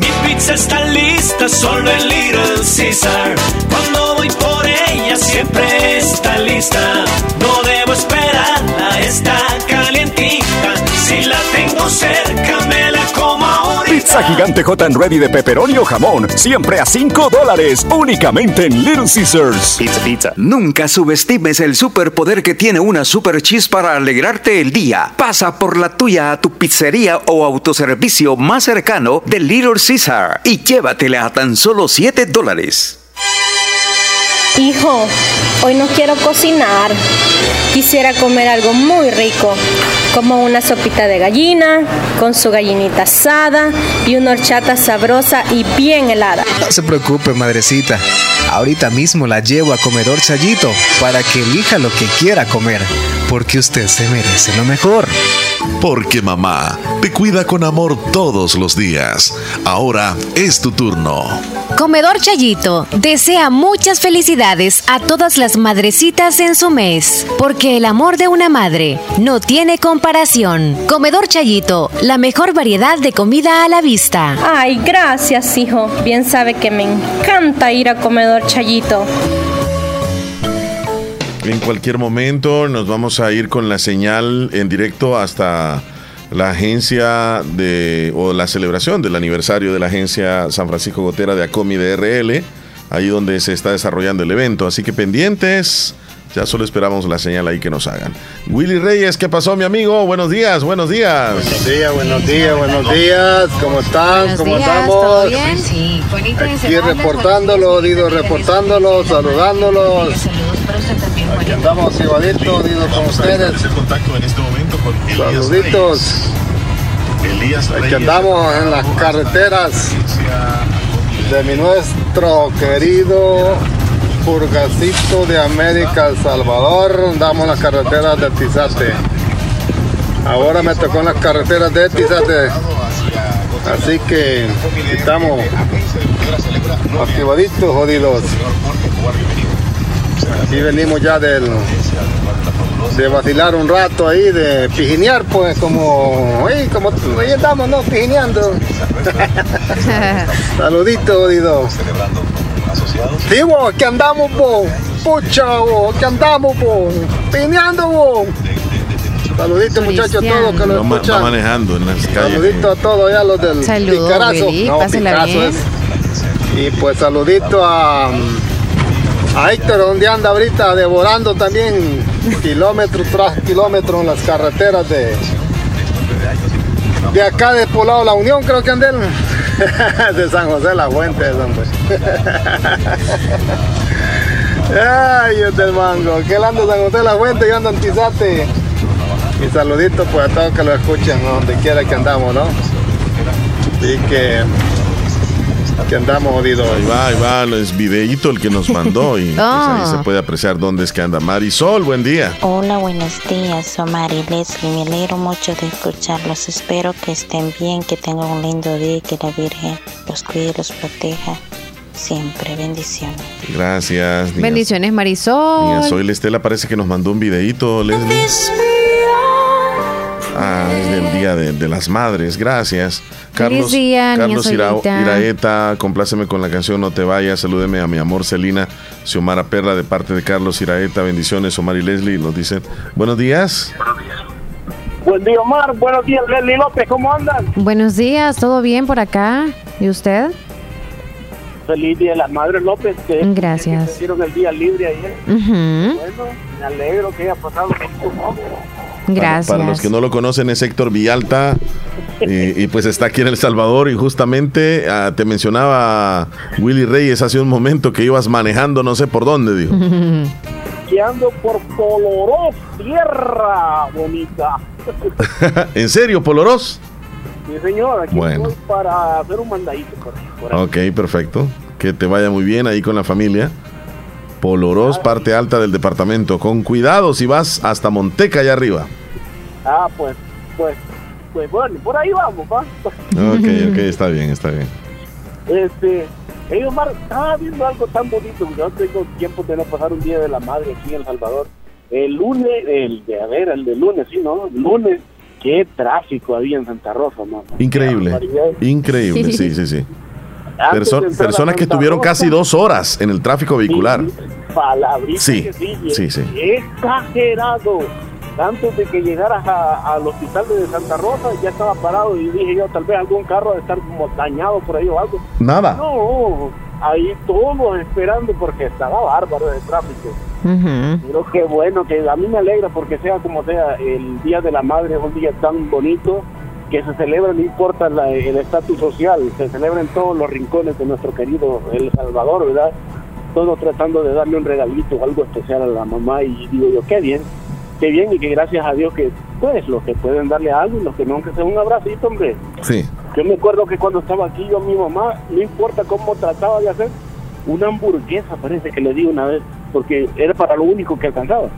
Mi pizza está lista solo en Little Caesar. Cuando voy por ella siempre está lista. No debo esperarla, está calientita. Si la tengo cerca me la como.
Pizza gigante and ready de pepperoni o jamón, siempre a 5 dólares, únicamente en Little Caesars. Pizza, pizza.
Nunca subestimes el superpoder que tiene una super cheese para alegrarte el día. Pasa por la tuya a tu pizzería o autoservicio más cercano de Little Caesar y llévatela a tan solo 7 dólares.
Hijo, hoy no quiero cocinar. Quisiera comer algo muy rico, como una sopita de gallina, con su gallinita asada y una horchata sabrosa y bien helada.
No se preocupe, madrecita. Ahorita mismo la llevo a comedor Chayito para que elija lo que quiera comer, porque usted se merece lo mejor.
Porque mamá te cuida con amor todos los días. Ahora es tu turno.
Comedor Chayito desea muchas felicidades a todas las madrecitas en su mes, porque el amor de una madre no tiene comparación. Comedor Chayito, la mejor variedad de comida a la vista.
Ay, gracias, hijo. Bien sabe que me encanta ir a Comedor Chayito.
En cualquier momento nos vamos a ir con la señal en directo hasta la agencia de o la celebración del aniversario de la agencia San Francisco Gotera de Acomi de RL, ahí donde se está desarrollando el evento. Así que pendientes, ya solo esperamos la señal ahí que nos hagan. Willy Reyes, ¿qué pasó, mi amigo? Buenos días, buenos días.
Buenos días, buenos días, buenos días. ¿Cómo están?
Buenos
¿Cómo
días,
estamos?
¿todo bien? Sí,
Aquí
semana,
reportándolo, Dido reportándolo, saludándolos. Aquí andamos igualitos, Dido con ustedes.
este
Saluditos. Aquí andamos en las carreteras de mi nuestro querido Purgacito de América, El Salvador. Andamos las carreteras de Tizate. Ahora me tocó en las carreteras de Tizate. Así que estamos activaditos, jodidos. Aquí venimos ya del, de vacilar un rato ahí, de pijinear, pues, como, ahí, estamos, ¿no? Pijineando. Saluditos, jodido. Sí, vos, que andamos, vos. Pucha, vos, que andamos, vos. Pijineando, vos. Saluditos, muchachos, a todos que lo
va
escuchan.
manejando en las calles.
Saluditos a todos ya los del
Saludos,
Picarazo.
Willy,
No, es. Y pues saludito a, A Héctor, donde anda ahorita devorando también kilómetros tras kilómetros en las carreteras de, de acá de Poblado La Unión, creo que andel. de San José La Fuente, hombre. Ay, Dios del mango. Que anda San José La Fuente y en Tizate. Y saludito pues a todos que lo escuchan, donde quiera que andamos, ¿no? Y que que andamos jodidos.
Ahí va, ahí va, es videíto el que nos mandó y pues, ahí
Ah.
se puede apreciar dónde es que anda. Marisol, buen día.
Hola, buenos días. Omar y Leslie. Me alegro mucho de escucharlos. Espero que estén bien, que tengan un lindo día y que la Virgen los cuide y los proteja siempre. Bendiciones.
Gracias. Niña,
Bendiciones, Marisol.
niña Soy Estela parece que nos mandó un videíto, Leslie. Ah, es del Día de, de las Madres, gracias. Carlos,
día,
Carlos Ira-. Iraeta, compláceme con la canción No te vayas, salúdeme a mi amor Celina, Xiomara Perla de parte de Carlos Iraeta, bendiciones, Omar y Leslie, nos dicen, buenos días.
Buen día, Omar. Buenos días, Leslie López. ¿Cómo andan?
Buenos días, ¿todo bien por acá? ¿Y usted?
Feliz Día de las Madres López. Que,
Gracias.
que hicieron el día libre ayer.
Ujú.
Bueno, me alegro que haya pasado con tu mamá.
Gracias.
Para, para los que no lo conocen, es Héctor Villalta y, y pues está aquí en El Salvador y justamente ah, te mencionaba Willy Reyes hace un momento que ibas manejando no sé por dónde, dijo.
Que ando por Polorós, tierra bonita.
¿En serio, Poloros?
Sí, señor. Aquí
Bueno.
estoy para hacer un mandadito por por.
Ok, perfecto. Que te vaya muy bien ahí con la familia. Poloros, parte alta del departamento. Con cuidado si vas hasta Monteca allá arriba.
Ah, pues, pues, pues bueno, por ahí vamos, va.
Ok, ok, está bien, está bien.
Este, hey Omar, estaba viendo algo tan bonito. Yo tengo tiempo de no pasar un día de la madre aquí en El Salvador. El lunes, el de, a ver, el de lunes, sí, ¿no? El lunes, qué tráfico había en Santa Rosa, ¿no?
Increíble, increíble, sí, sí, sí. Perso- personas que estuvieron
Rosa,
casi dos horas en el tráfico vehicular.
Palabrita
Sí,
que sí,
sí, sí.
Exagerado. Antes de que llegaras a- al hospital de Santa Rosa, ya estaba parado y dije yo, tal vez algún carro de estar como dañado por ahí o algo.
Nada.
No, ahí todos esperando porque estaba bárbaro el tráfico. Pero qué bueno, que a mí me alegra porque sea como sea, el Día de la Madre es un día tan bonito que se celebra, no importa la- el estatus social, se celebra en todos los rincones de nuestro querido El Salvador, ¿verdad? Todos tratando de darle un regalito o algo especial a la mamá y digo yo, qué bien, qué bien y que gracias a Dios que pues los que pueden darle algo y los que no, aunque sea un abracito, hombre.
Sí.
Yo me acuerdo que cuando estaba aquí yo a mi mamá, no importa cómo trataba de hacer, una hamburguesa parece que le di una vez, porque era para lo único que alcanzaba.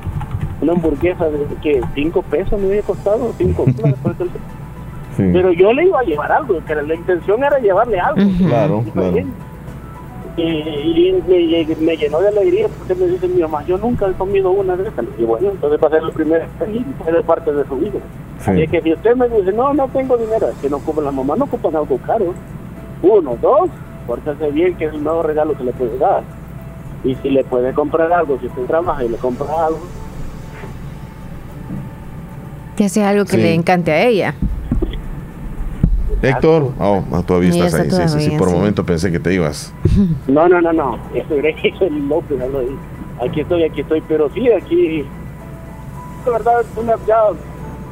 Una hamburguesa de que cinco pesos me había costado, cinco eso- Pero yo le iba a llevar algo, que la intención era llevarle algo.
Claro, claro.
bien. Y, y me, lle- me llenó de alegría porque me dice mi mamá, yo nunca he comido una de estas. Y bueno, entonces va a ser la primera y fue de parte de su hijo. Así que si usted me dice, no, no tengo dinero, es que no ocupa la mamá, no ocupan algo caro. Uno, dos, pórtese bien, que es el nuevo regalo que le puede dar. Y si le puede comprar algo, si usted trabaja y le compra algo,
Que sea algo que
Sí.
le encante a ella.
Héctor, oh, ah, todavía
Sí,
estás ahí. Sí, sí, sí, por un momento pensé que te ibas.
No, no, no, no. López. Aquí estoy, aquí estoy. Pero sí, aquí. De verdad, una, ya.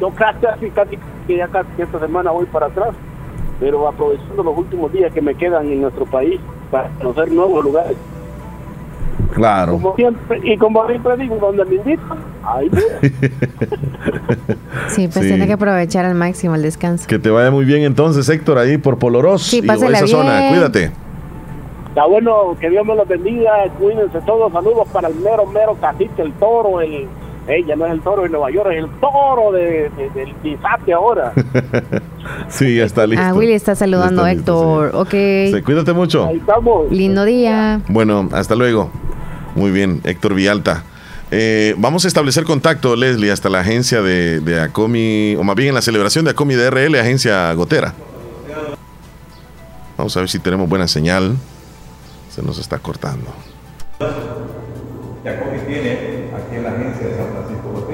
Yo casi, casi, casi, que ya casi esta semana voy para atrás. Pero aprovechando los últimos días que me quedan en nuestro país para conocer nuevos lugares.
Claro.
Como siempre, y como siempre digo, donde me invitan, ahí.
Sí, pues
Sí.
tiene que aprovechar al máximo el descanso.
Que te vaya muy bien entonces, Héctor, ahí por Poloros
Sí,
y esa zona.
bien.
Cuídate.
Está bueno, que Dios me los bendiga, cuídense todos, saludos para el mero, mero cacique, el toro, el, ella no es el toro de Nueva York, es el toro de, de- del Tizate ahora.
sí, ya está listo.
Ah, Willy está saludando a
Ya está listo,
Héctor. Ok.
Sí, cuídate mucho.
estamos.
Lindo día.
Bueno, hasta luego. Muy bien, Héctor Villalta. Eh, vamos a establecer contacto, Leslie, hasta la agencia de, de Acomi, o más bien en la celebración de Acomi DRL, agencia Gotera. Vamos a ver si tenemos buena señal. Se nos está cortando.
Jacobi tiene aquí en la agencia de San Francisco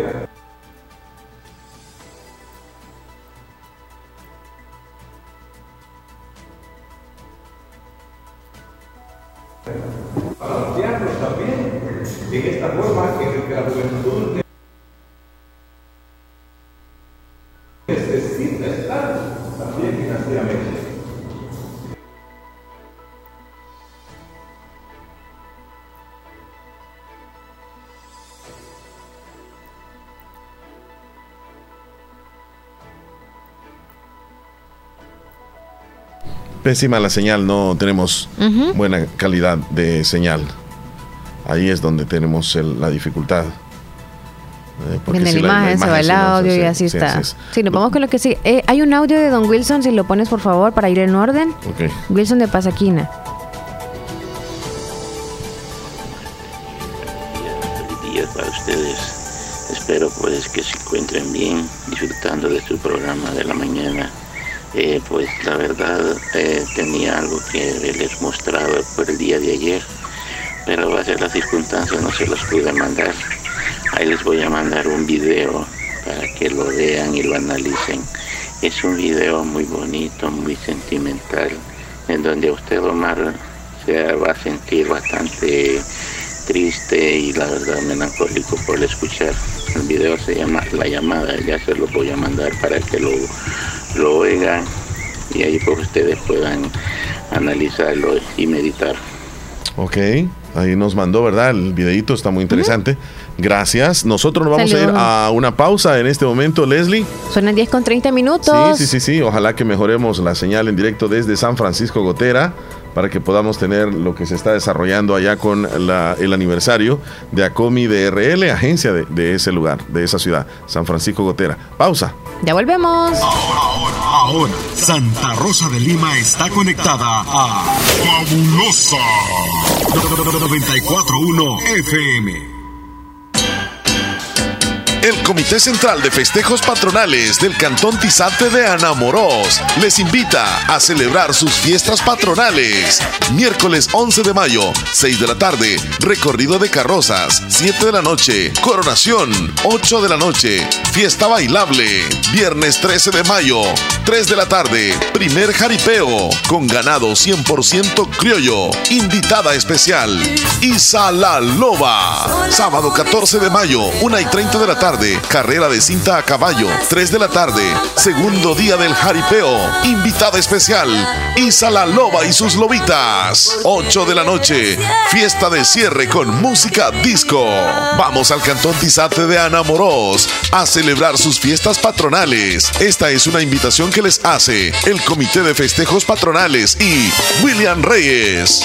también.
En esta forma, en el que la juventud necesita estar también financieramente.
Pésima la señal, no tenemos
Ujú.
buena calidad de señal. Ahí es donde tenemos el- la dificultad. Eh, porque
Viene
sí,
la imagen, se va el audio
sí,
y
sí,
así
sí,
está.
sí, sí.
Sí, nos vamos con lo que sí. Eh, hay un audio de Don Wilson, si lo pones por favor para ir en orden.
Ok.
Wilson de Pasaquina.
Feliz día para ustedes. Espero pues que se encuentren bien, disfrutando de su programa de la mañana. Eh, pues la verdad eh, tenía algo que les mostraba por el día de ayer, pero a ser las circunstancias no se los pude mandar. Ahí les voy a mandar un video para que lo vean y lo analicen. Es un video muy bonito, muy sentimental, en donde usted, Omar, se va a sentir bastante triste y la verdad melancólico por escuchar. El video se llama La llamada, ya se lo voy a mandar para que lo, lo oigan y ahí pues ustedes puedan analizarlo y meditar.
Ok, ahí nos mandó, ¿verdad? El videito está muy interesante. Gracias. Nosotros nos vamos a ir a una pausa en este momento, Leslie.
Suenan 10 con 30 minutos.
Sí, sí, sí, sí. Ojalá que mejoremos la señal en directo desde San Francisco Gotera para que podamos tener lo que se está desarrollando allá con la- el aniversario de ACOMI DRL, agencia de, de ese lugar, de esa ciudad, San Francisco Gotera. Pausa.
Ya volvemos.
Ahora, Santa Rosa de Lima está conectada a Fabulosa 941 FM.
El Comité Central de Festejos Patronales del Cantón Tizate de Anamorós les invita a celebrar sus fiestas patronales. Miércoles 11 de mayo, 6 de la tarde, recorrido de carrozas, 7 de la noche, coronación, 8 de la noche, fiesta bailable. Viernes 13 de mayo, 3 de la tarde, primer jaripeo con ganado 100% criollo. Invitada especial, Isa La Loba. Sábado 14 de mayo, 1 y 30 de la tarde, carrera de cinta a caballo, 3 de la tarde, segundo día del jaripeo. Invitada especial, Isa La Loba y sus lobitas. 8 de la noche, fiesta de cierre con música disco. Vamos al Cantón Tizate de Anamorós a celebrar sus fiestas patronales. Esta es una invitación que les hace el Comité de Festejos Patronales y William Reyes.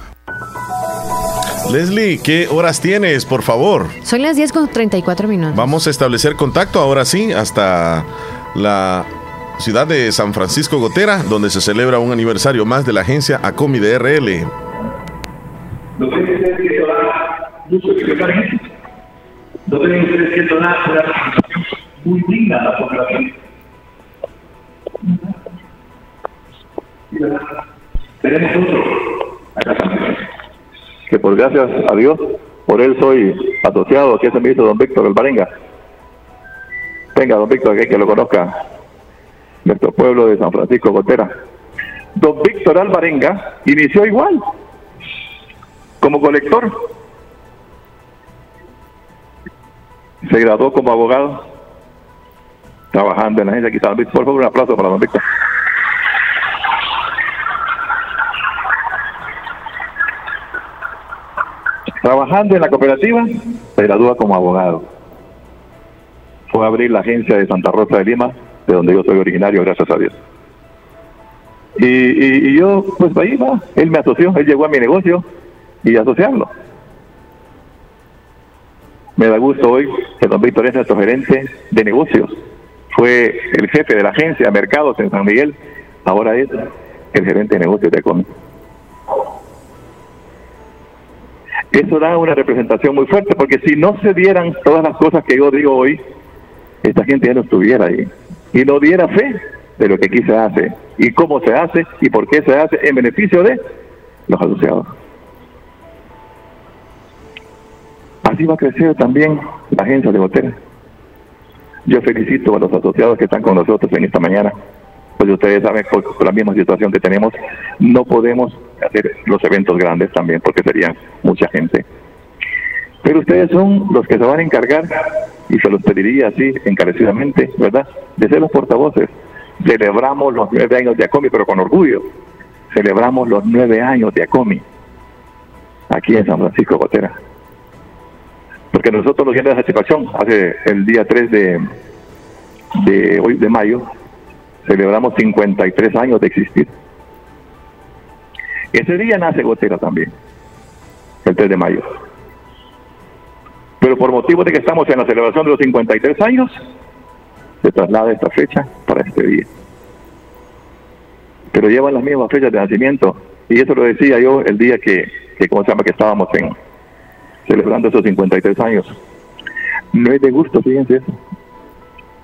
Leslie, ¿qué horas tienes, por favor?
Son las 10 con 34 minutos.
Vamos a establecer contacto ahora sí hasta la ciudad de San Francisco Gotera, donde se celebra un aniversario más de la agencia ACOMI de RL.
No tienen ustedes que donar mucho secretario. No ustedes que donar una representación muy digna a la población. Tenemos otro. Acá también
que por gracias a Dios, por él soy asociado aquí a ese ministro don Víctor Alvarenga. Venga, don Víctor, que, que lo conozca, nuestro pueblo de San Francisco Gotera. Don Víctor Alvarenga inició igual, como colector. Se graduó como abogado, trabajando en la agencia. Aquí Por favor, un aplauso para don Víctor. Trabajando en la cooperativa, se gradúa como abogado. Fue a abrir la agencia de Santa Rosa de Lima, de donde yo soy originario, gracias a Dios. Y, yo, pues ahí va, él me asoció, él llegó a mi negocio y asociarlo. Me da gusto hoy que don Víctor es nuestro gerente de negocios. Fue el jefe de la agencia de mercados en San Miguel, ahora es el gerente de negocios de Comi. Eso da una representación muy fuerte, porque si no se dieran todas las cosas que yo digo hoy, esta gente ya no estuviera ahí. Y no diera fe de lo que aquí se hace, y cómo se hace, y por qué se hace en beneficio de los asociados. Así va a crecer también la agencia de Botera. Yo felicito a los asociados que están con nosotros en esta mañana pues ustedes saben, por, la misma situación que tenemos, no podemos hacer los eventos grandes también porque serían mucha gente. Pero ustedes son los que se van a encargar, y se los pediría así encarecidamente, ¿verdad?, de ser los portavoces. Celebramos los nueve años de ACOMI, pero con orgullo. Celebramos los nueve años de ACOMI aquí en San Francisco Gotera. Porque nosotros nos viene esa situación hace el día 3 de, de hoy de mayo, celebramos 53 años de existir. Ese día nace Gotera también, el 3 de mayo. Pero por motivo de que estamos en la celebración de los 53 años, se traslada esta fecha para este día. Pero llevan las mismas fechas de nacimiento. Y eso lo decía yo el día que, que ¿cómo se llama? Que estábamos en, celebrando esos 53 años. No es de gusto, fíjense eso.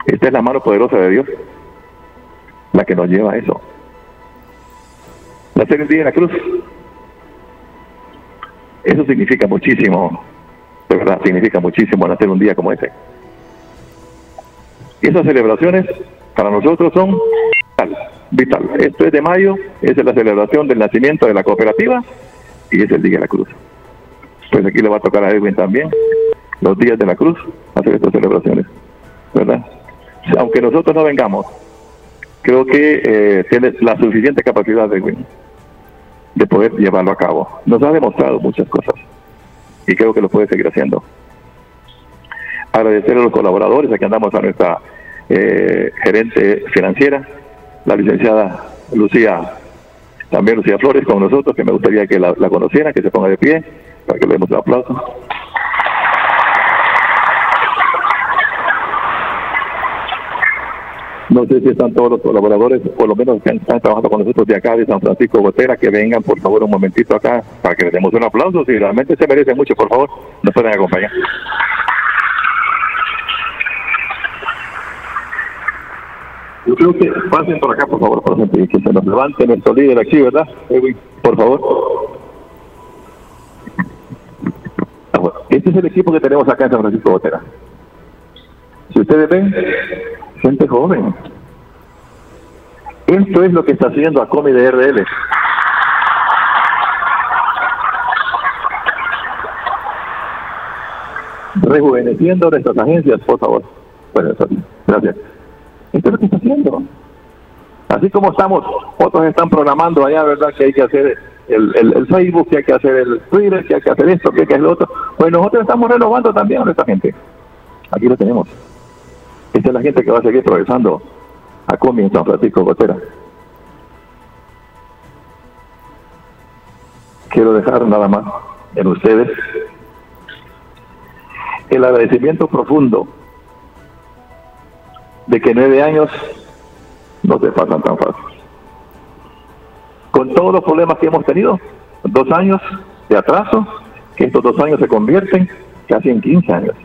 Esta es la mano poderosa de Dios la que nos lleva a eso. Nacer el día de la cruz. Eso significa muchísimo, de verdad, significa muchísimo nacer un día como ese. Esas celebraciones para nosotros son vital, vital. Esto es de mayo, es la celebración del nacimiento de la cooperativa y es el Día de la Cruz. Pues aquí le va a tocar a Edwin también, los días de la cruz, hacer estas celebraciones, ¿verdad? Aunque nosotros no vengamos, creo que eh, tiene la suficiente capacidad de, de poder llevarlo a cabo. Nos ha demostrado muchas cosas y creo que lo puede seguir haciendo. Agradecer a los colaboradores, aquí andamos a nuestra eh, gerente financiera, la licenciada Lucía, también Lucía Flores con nosotros, que me gustaría que la, la conocieran, que se ponga de pie para que le demos un aplauso. No sé si están todos los colaboradores, por lo menos que están trabajando con nosotros de acá, de San Francisco Gotera, que vengan por favor un momentito acá para que les demos un aplauso. Si realmente se merecen mucho, por favor, nos pueden acompañar. Yo creo que pasen por acá, por favor, por ejemplo, y que se nos levante nuestro líder aquí, ¿verdad? por favor. Ah, este es el equipo que tenemos acá en San Francisco Gotera. Si ustedes ven, gente joven. Esto es lo que está haciendo ACOMI de RL. Rejuveneciendo nuestras agencias, por favor. Bueno, gracias. Esto es lo que está haciendo. Así como estamos, otros están programando allá, ¿verdad? Que hay que hacer el, el, Facebook, que hay que hacer el Twitter, que hay que hacer esto, que hay que hacer lo otro. Pues nosotros estamos renovando también a nuestra gente. Aquí lo tenemos. Esta es la gente que va a seguir progresando a Comi en San Francisco Gotera. Quiero dejar nada más en ustedes el agradecimiento profundo de que nueve años no se pasan tan fácil. Con todos los problemas que hemos tenido, dos años de atraso, que estos dos años se convierten casi en 15 años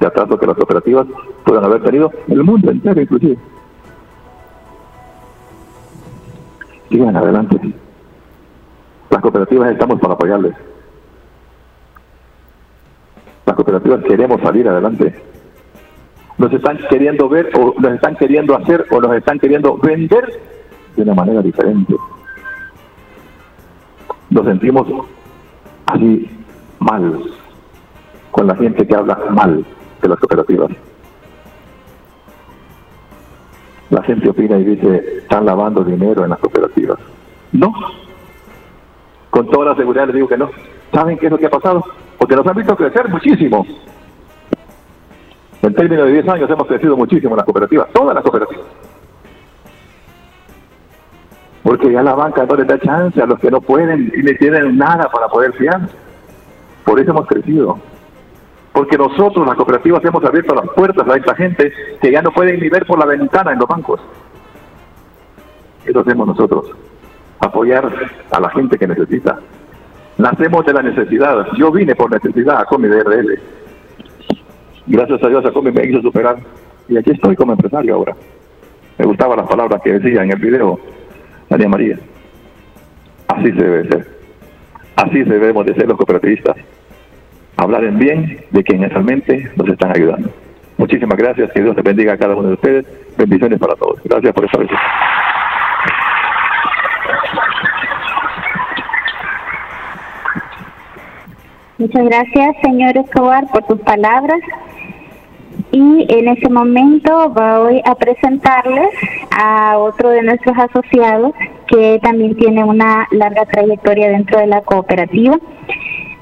de atraso que las cooperativas puedan haber tenido, el mundo entero inclusive. Sigan adelante. Las cooperativas estamos para apoyarles. Las cooperativas queremos salir adelante. Nos están queriendo ver o nos están queriendo hacer o nos están queriendo vender de una manera diferente. Nos sentimos así mal con la gente que habla mal de las cooperativas. La gente opina y dice, están lavando dinero en las cooperativas. No. Con toda la seguridad les digo que no. ¿Saben qué es lo que ha pasado? Porque nos han visto crecer muchísimo. En términos de 10 años hemos crecido muchísimo en las cooperativas, todas las cooperativas. Porque ya la banca no les da chance a los que no pueden y ni tienen nada para poder fiar. Por eso hemos crecido porque nosotros, las cooperativas, hemos abierto las puertas a esta gente que ya no pueden ni ver por la ventana en los bancos. Eso hacemos nosotros, apoyar a la gente que necesita. Nacemos de la necesidad. Yo vine por necesidad a Comi DRL. Gracias a Dios a Comi me hizo superar. Y aquí estoy como empresario ahora. Me gustaban las palabras que decía en el video María María. Así se debe ser. Así debemos de ser los cooperativistas hablar en bien de quienes realmente nos están ayudando. Muchísimas gracias, que Dios te bendiga a cada uno de ustedes. Bendiciones para todos. Gracias por esta vez.
Muchas gracias, señor Escobar, por tus palabras. Y en este momento voy a presentarles a otro de nuestros asociados que también tiene una larga trayectoria dentro de la cooperativa.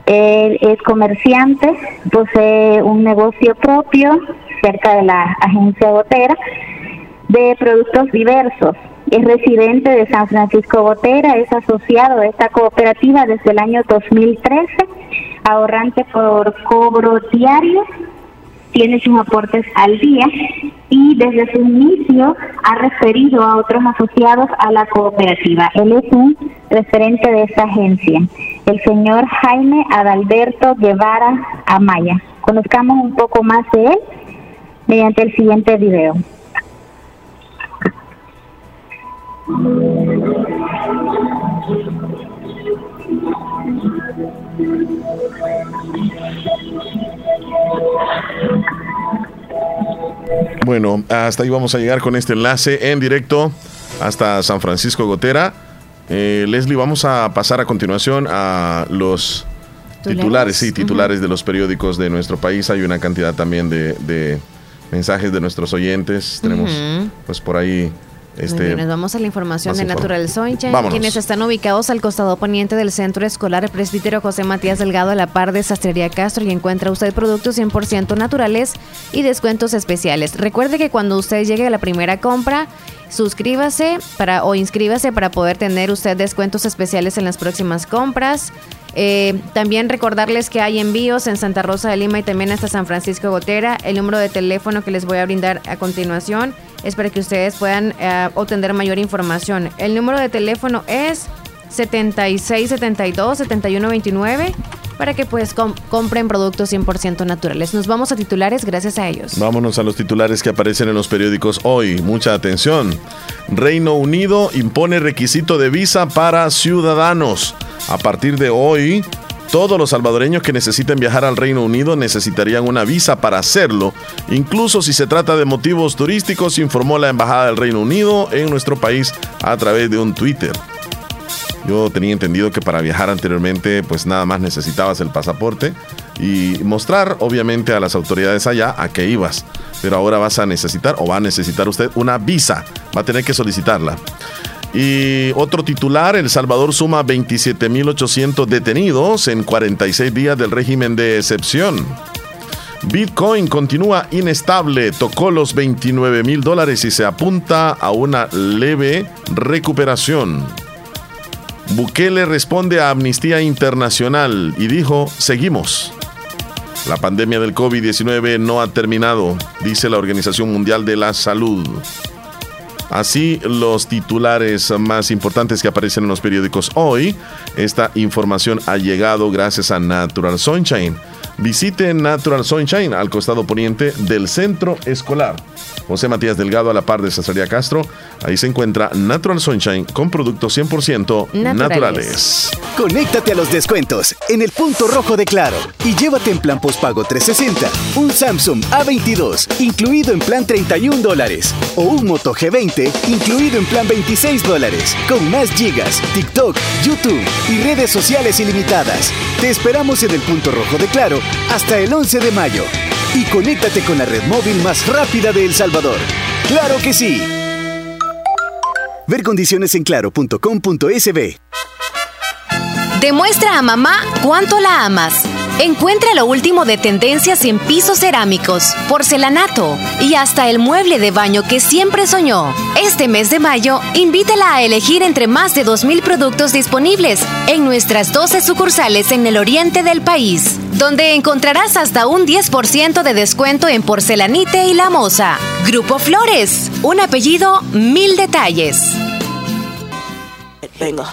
Él es comerciante, posee un negocio propio cerca de la agencia Botera de productos diversos. Es residente de San Francisco Botera, es asociado a esta cooperativa desde el año 2013, ahorrante por cobro diario tiene sus aportes al día y desde su inicio ha referido a otros asociados a la cooperativa. Él es un referente de esta agencia, el señor Jaime Adalberto Guevara Amaya. Conozcamos un poco más de él mediante el siguiente video.
Bueno, hasta ahí vamos a llegar con este enlace en directo hasta San Francisco Gotera. Eh, Leslie, vamos a pasar a continuación a los titulares, sí, titulares de los periódicos de nuestro país. Hay una cantidad también de, mensajes de nuestros oyentes. Tenemos, pues por ahí este,
nos vamos a la información de Natural Sunshine, quienes están ubicados al costado poniente del Centro Escolar Presbítero José Matías Delgado a la par de Sastrería Castro y encuentra usted productos 100% naturales y descuentos especiales. Recuerde que cuando usted llegue a la primera compra, suscríbase para o inscríbase para poder tener usted descuentos especiales en las próximas compras. Eh, también recordarles que hay envíos en Santa Rosa de Lima y también hasta San Francisco Gotera. El número de teléfono que les voy a brindar a continuación es para que ustedes puedan eh, obtener mayor información. El número de teléfono es 7672-7129 para que pues compren productos 100% naturales. Nos vamos a titulares gracias a ellos.
Vámonos a los titulares que aparecen en los periódicos hoy. Mucha atención. Reino Unido impone requisito de visa para ciudadanos. A partir de hoy, todos los salvadoreños que necesiten viajar al Reino Unido necesitarían una visa para hacerlo, incluso si se trata de motivos turísticos, informó la Embajada del Reino Unido en nuestro país a través de un Twitter. Yo tenía entendido que para viajar anteriormente pues nada más necesitabas el pasaporte y mostrar obviamente a las autoridades allá a qué ibas. Pero ahora vas a necesitar o va a necesitar usted una visa. Va a tener que solicitarla. Y otro titular, El Salvador suma 27.800 detenidos en 46 días del régimen de excepción. Bitcoin continúa inestable, tocó los 29 mil dólares y se apunta a una leve recuperación. Bukele responde a Amnistía Internacional y dijo, seguimos. La pandemia del COVID-19 no ha terminado, dice la Organización Mundial de la Salud. Así los titulares más importantes que aparecen en los periódicos hoy. Esta información ha llegado gracias a Natural Sunshine. Visite Natural Sunshine al costado poniente del centro escolar. José Matías Delgado a la par de Cesaria Castro. Ahí se encuentra Natural Sunshine con productos 100% naturales.
Conéctate a los descuentos en el punto rojo de Claro y llévate en plan postpago 360 un Samsung A22 incluido en plan 31 dólares o un Moto G20 incluido en plan 26 dólares con más gigas, TikTok, YouTube y redes sociales ilimitadas. Te esperamos en el punto rojo de Claro hasta el 11 de mayo y conéctate con la red móvil más rápida de El Salvador. ¡Claro que sí! Ver condiciones en claro.com.sb.
Demuestra a mamá cuánto la amas. Encuentra lo último de tendencias en pisos cerámicos, porcelanato y hasta el mueble de baño que siempre soñó. Este mes de mayo, invítela a elegir entre más de 2.000 productos disponibles en nuestras 12 sucursales en el oriente del país, donde encontrarás hasta un 10% de descuento en porcelanite y la moza. Grupo Flores, un apellido, mil detalles.
Venga.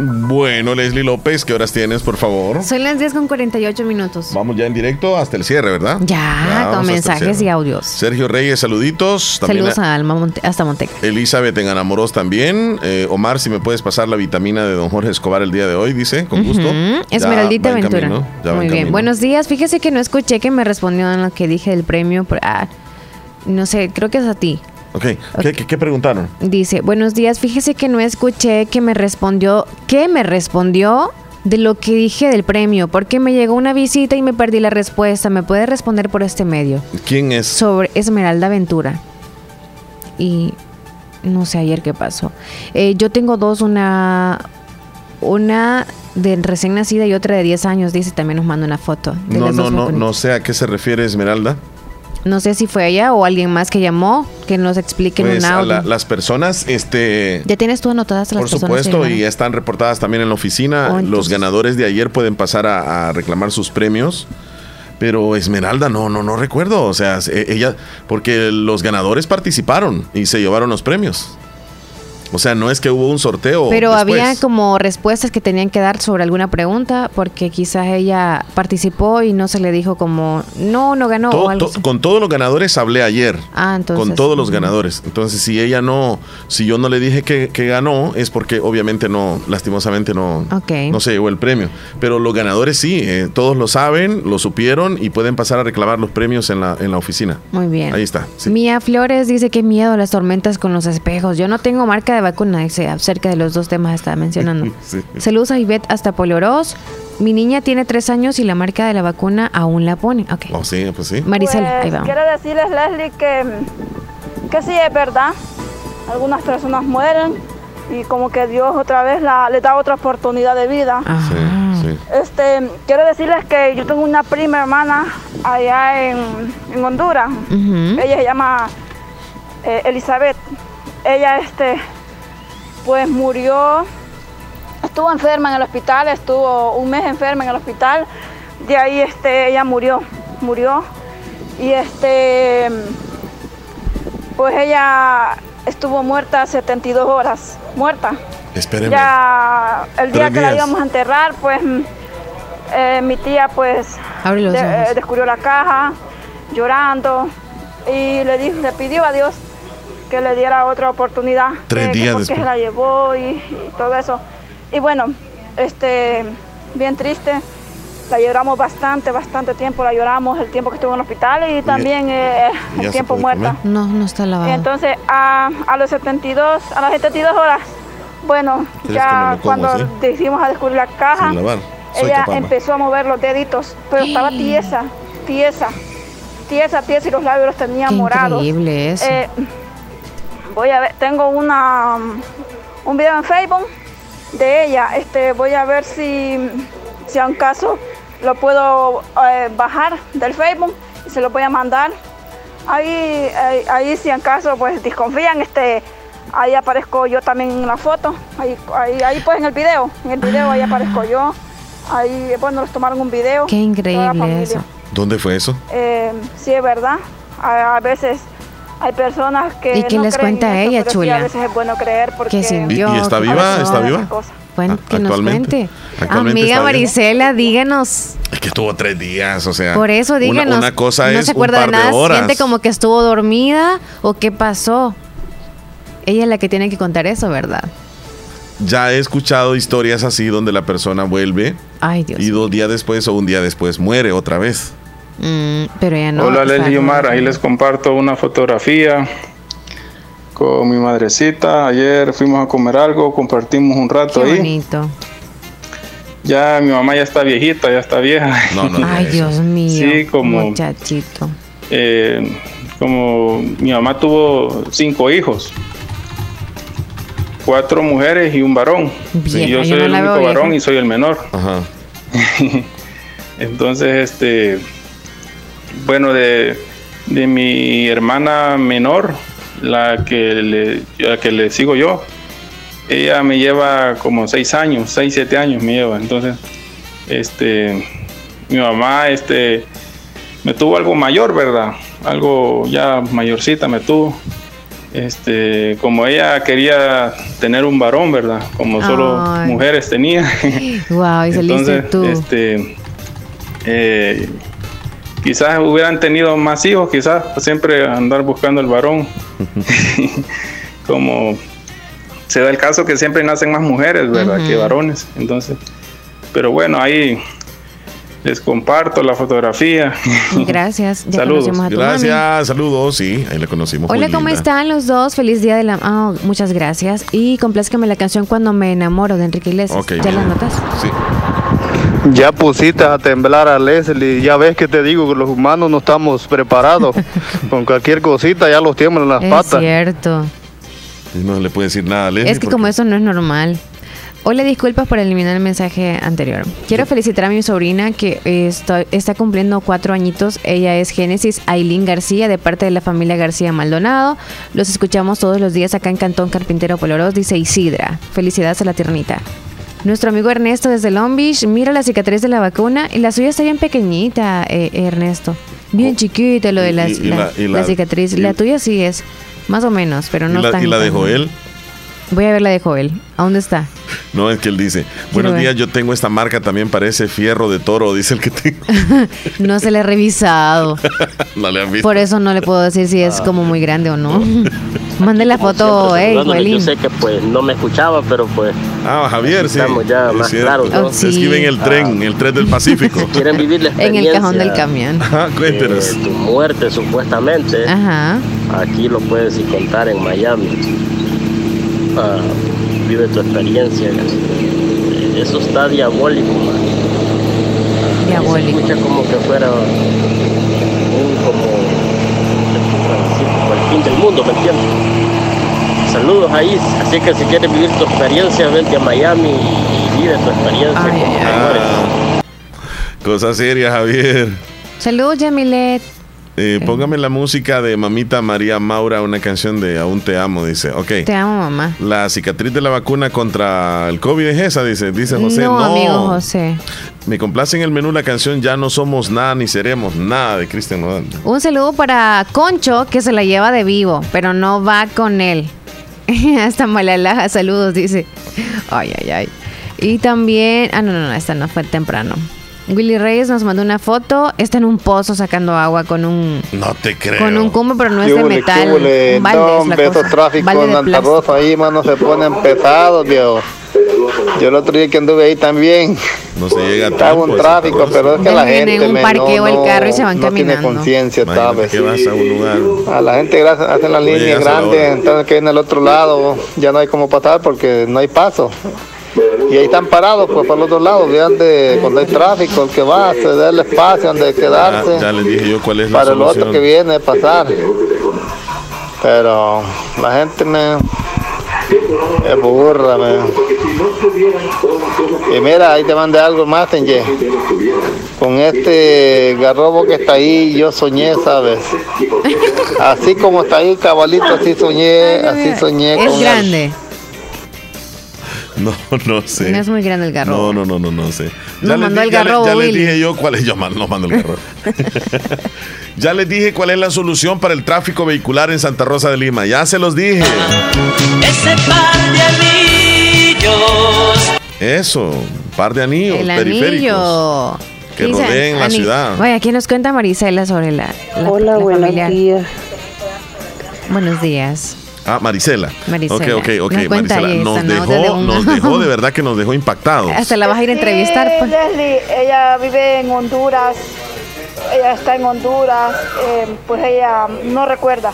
Bueno, Leslie López, ¿qué horas tienes, por favor?
Son las 10 con 48 minutos.
Vamos ya en directo hasta el cierre, ¿verdad?
Ya, con mensajes y audios.
Sergio Reyes, saluditos.
Saludos a Alma Monte hasta Monteca.
Elizabeth en Anamoros también. Eh, Omar, si me puedes pasar la vitamina de don Jorge Escobar el día de hoy, dice, con gusto.
Esmeraldita Ventura. Muy bien. Buenos días. Fíjese que no escuché que me respondió en lo que dije del premio. Ah, no sé, creo que es a ti.
Ok, ¿Qué, preguntaron?
Dice, buenos días, fíjese que no escuché que me respondió, ¿qué me respondió de lo que dije del premio? Porque me llegó una visita y me perdí la respuesta. ¿Me puede responder por este medio?
¿Quién es?
Sobre Esmeralda Ventura. Y no sé ayer qué pasó. Eh, yo tengo dos, una, una de recién nacida y otra de 10 años, dice, también nos manda una foto.
No, no, no, no sé a qué se refiere Esmeralda.
No sé si fue ella o alguien más que llamó, que nos explique en un pues, audio.
las personas, este...
Ya tienes tú anotadas las
Por supuesto, y están reportadas también en la oficina. Oh, Los ganadores de ayer pueden pasar a, reclamar sus premios. Pero Esmeralda, no, no, no recuerdo. O sea, e, ella, porque los ganadores participaron y se llevaron los premios. O sea, no es que hubo un sorteo.
Pero había como respuestas que tenían que dar sobre alguna pregunta, porque quizás ella participó y no se le dijo como, no, no ganó. o algo
con todos los ganadores hablé ayer.
Ah, entonces.
Con todos los ganadores. Entonces, si ella no, si yo no le dije que, ganó, es porque obviamente no, lastimosamente no, no se llevó el premio. Pero los ganadores sí, eh, todos lo saben, lo supieron y pueden pasar a reclamar los premios en la, en la oficina.
Muy bien.
Ahí está.
Mía Flores dice que miedo a las tormentas con los espejos. Yo no tengo marca de vacuna, dice, acerca de los dos temas estaba mencionando. Saludos a Ivette hasta Polioros. Mi niña tiene tres años y la marca de la vacuna aún la pone. Okay.
Oh, sí, pues sí.
Maricela,
ahí
vamos.
Quiero decirles, Leslie, que, que sí es verdad. Algunas personas mueren y como que Dios otra vez la, le da otra oportunidad de vida. Este, quiero decirles que yo tengo una prima hermana allá en, en Honduras. Ella se llama eh, Elizabeth. Ella este, pues murió, estuvo enferma en el hospital, estuvo un mes enferma en el hospital, de ahí este, ella murió, murió. Y este, pues ella estuvo muerta 72 horas, muerta.
Espérenme.
Ya el día que la íbamos a enterrar, pues eh, mi tía pues eh, descubrió la caja llorando y le dijo, le pidió a Dios que le diera otra oportunidad.
Tres días
que se la llevó y, todo eso. Y bueno, este, bien triste. La lloramos bastante, bastante tiempo. La lloramos el tiempo que estuvo en el hospital y también eh, el tiempo muerta.
No, no está lavada.
Entonces, a, a los 72, a las 72 horas, bueno, ya cuando decidimos a descubrir la caja, ella empezó a mover los deditos, pero estaba tiesa, tiesa, tiesa, tiesa y los labios los tenía morados.
Increíble eso. Eh,
voy a ver, tengo una un video en Facebook de ella. Este, voy a ver si, si a un caso lo puedo eh, bajar del Facebook y se lo voy a mandar. Ahí, ahí, si en caso pues desconfían, este, ahí aparezco yo también en la foto. Ahí, ahí, pues en el video, en el video ahí aparezco yo. Ahí, bueno, nos tomaron un video.
Qué increíble eso.
¿Dónde fue eso?
Eh, sí, es verdad. a veces hay personas que.
¿Y qué les cuenta a ella, chula?
a veces es bueno creer porque.
¿Y, está viva? ¿Está viva?
Bueno, que nos cuente. Amiga Marisela, díganos.
Es que estuvo tres días, o sea.
Por eso, díganos.
Una, cosa
no
es
se acuerda
un
par
de, horas.
Siente como que estuvo dormida o qué pasó. Ella es la que tiene que contar eso, ¿verdad?
Ya he escuchado historias así donde la persona vuelve
Ay, Dios
y dos días después o un día después muere otra vez.
Mm, pero ya no.
Hola Leslie Omar, ahí les comparto una fotografía con mi madrecita. Ayer fuimos a comer algo, compartimos un rato
Qué
ahí.
bonito.
Ya mi mamá ya está viejita, ya está vieja.
Ay, Dios mío.
Sí, como.
Muchachito.
Eh, como mi mamá tuvo cinco hijos. Cuatro mujeres y un varón. y yo soy el único varón y soy el menor.
Ajá.
Entonces, este bueno, de, mi hermana menor, la que, le, la que le sigo yo, ella me lleva como seis años, seis, siete años me lleva. Entonces, este, mi mamá, este, me tuvo algo mayor, ¿verdad? Algo ya mayorcita me tuvo. este, como ella quería tener un varón, ¿verdad? Como solo
Ay.
mujeres tenía.
Wow, y
Entonces, este, eh, quizás hubieran tenido más hijos, quizás siempre andar buscando el varón. Como se da el caso que siempre nacen más mujeres, ¿verdad? Que
Ujú.
varones. Entonces, pero bueno, ahí les comparto la fotografía.
Gracias. Ya
Saludos.
a tu mami.
Gracias, saludos, sí, ahí la conocimos.
Hola, ¿cómo
linda.
están los dos? Feliz día de la... Ah, muchas gracias. Y complázcame la canción Cuando me enamoro de Enrique Iglesias.
Ok,
¿Ya
bien.
la notas?
Sí.
Ya pusiste a temblar a Leslie, ya ves que te digo que los humanos no estamos preparados. Con cualquier cosita ya los tiemblan las
Es
patas.
cierto.
Y No le puede decir nada a Leslie.
Es que
porque-
como eso no es normal. Hola, disculpas por eliminar el mensaje anterior. Quiero felicitar a mi sobrina que está cumpliendo cuatro añitos. Ella es Génesis Aileen García, de parte de la familia García Maldonado. Los escuchamos todos los días acá en Cantón Carpintero Poloros, dice Isidra. Felicidades a la tiernita. Nuestro amigo Ernesto desde Long Beach, mira la cicatriz de la vacuna y la suya está bien pequeñita, eh, Ernesto. Bien chiquita lo de las-
y
la-
y
la
la-
cicatriz. la tuya sí es, más o menos, pero no
¿Y la,
tan...
y la de Joel?
Voy a ver la de Joel. ¿A dónde está?
No, es que él dice, buenos días, yo tengo esta marca, también parece fierro de toro, dice el que tengo.
No se le he revisado.
no le han visto.
Por eso no le puedo decir si es como muy grande o no. Mande la foto, Joelín.
Yo sé que pues no me escuchaba, pero pues
Ah, Javier, sí.
estamos ya más claros. ¿no?
Oh, sí.
Es que vive en el tren, el tren del Pacífico.
Quieren vivir la
En
experiencia.
el cajón del camión.
Ajá, cuéntenos.
de tu muerte supuestamente.
Ajá.
Aquí lo puedes ir contar en Miami. Ah, vive tu experiencia. Eh, Eso está diabólico. man. Ah,
Diabólico.
Se escucha como que fuera un como el fin del mundo, ¿me entiendes? Saludos ahí, así que si quieres vivir tu experiencia, vente a Miami y vive tu experiencia. como te mueres.
Ah, cosa seria, Javier.
Saludos, Yamilet.
Eh, póngame la música de Mamita María Maura, una canción de Aún te amo, dice. Ok.
Te amo, mamá.
La cicatriz de la vacuna contra el COVID es esa, dice, dice José.
no,
No,
amigo José.
Me complace en el menú la canción Ya no somos nada ni seremos nada de Cristian Nodal.
Un saludo para Concho, que se la lleva de vivo, pero no va con él. Hasta Malalaja, saludos, dice. Ay, ay, ay. Y también. Ah, no, no, no, esta no fue temprano. Willy Reyes nos mandó una foto. Está en un pozo sacando agua con un.
No te creo.
Con un cume, pero no es
¿Qué
de metal. Un balde
No,
es la
hombre, esos
cosa.
tráficos
Balde
en
plástico.
Rosa ahí, mano, se ponen pesados, viejo. Yo el otro día que anduve ahí también.
No se llega a
Estaba
tiempo
un tráfico, pero es que la
Vienen en
gente
un
me,
parqueo
no,
el carro y se van
no tiene
caminando.
conciencia, ¿sabes?
que vas a un lugar.
A la gente hacen las
No
líneas grandes, entonces que en el otro lado ya no hay cómo pasar porque no hay paso. Y ahí están parados, pues, por el otro lado, vean de cuando hay tráfico, el que va a ceder el espacio donde quedarse.
Ya, ya les dije yo cuál es la
para el
solución.
otro que viene a pasar. Pero la gente me es burra, me. Y mira, ahí te mandé algo más, Tenye. Con este garrobo que está ahí, yo soñé, ¿sabes? Así como está ahí, cabalito, así soñé, así soñé
Es
con él.
grande.
No, no sé.
No es muy grande el garro.
No, no, no, no, no sé.
Nos
les
mandó
di-
el
ya
garrobo,
Ya les dije yo cuál es. Yo man- no mando el garrobo. ya les dije cuál es la solución para el tráfico vehicular en Santa Rosa de Lima. Ya se los dije.
Ese par de anillos.
Eso, un par de anillos
El
periféricos
anillo.
que rodeen la ciudad.
Vaya, aquí nos cuenta Marisela sobre la, la
Hola,
la
buenos
familiar.
días.
Buenos días.
Ah, Marisela.
Marisela.
Ok, ok, ok.
Nos
Marisela, dejó,
de
nos dejó, de verdad que nos dejó impactados.
Hasta la vas a ir a entrevistar.
Sí,
pues.
Leslie, ella vive en Honduras, ella está en Honduras, eh, pues ella no recuerda.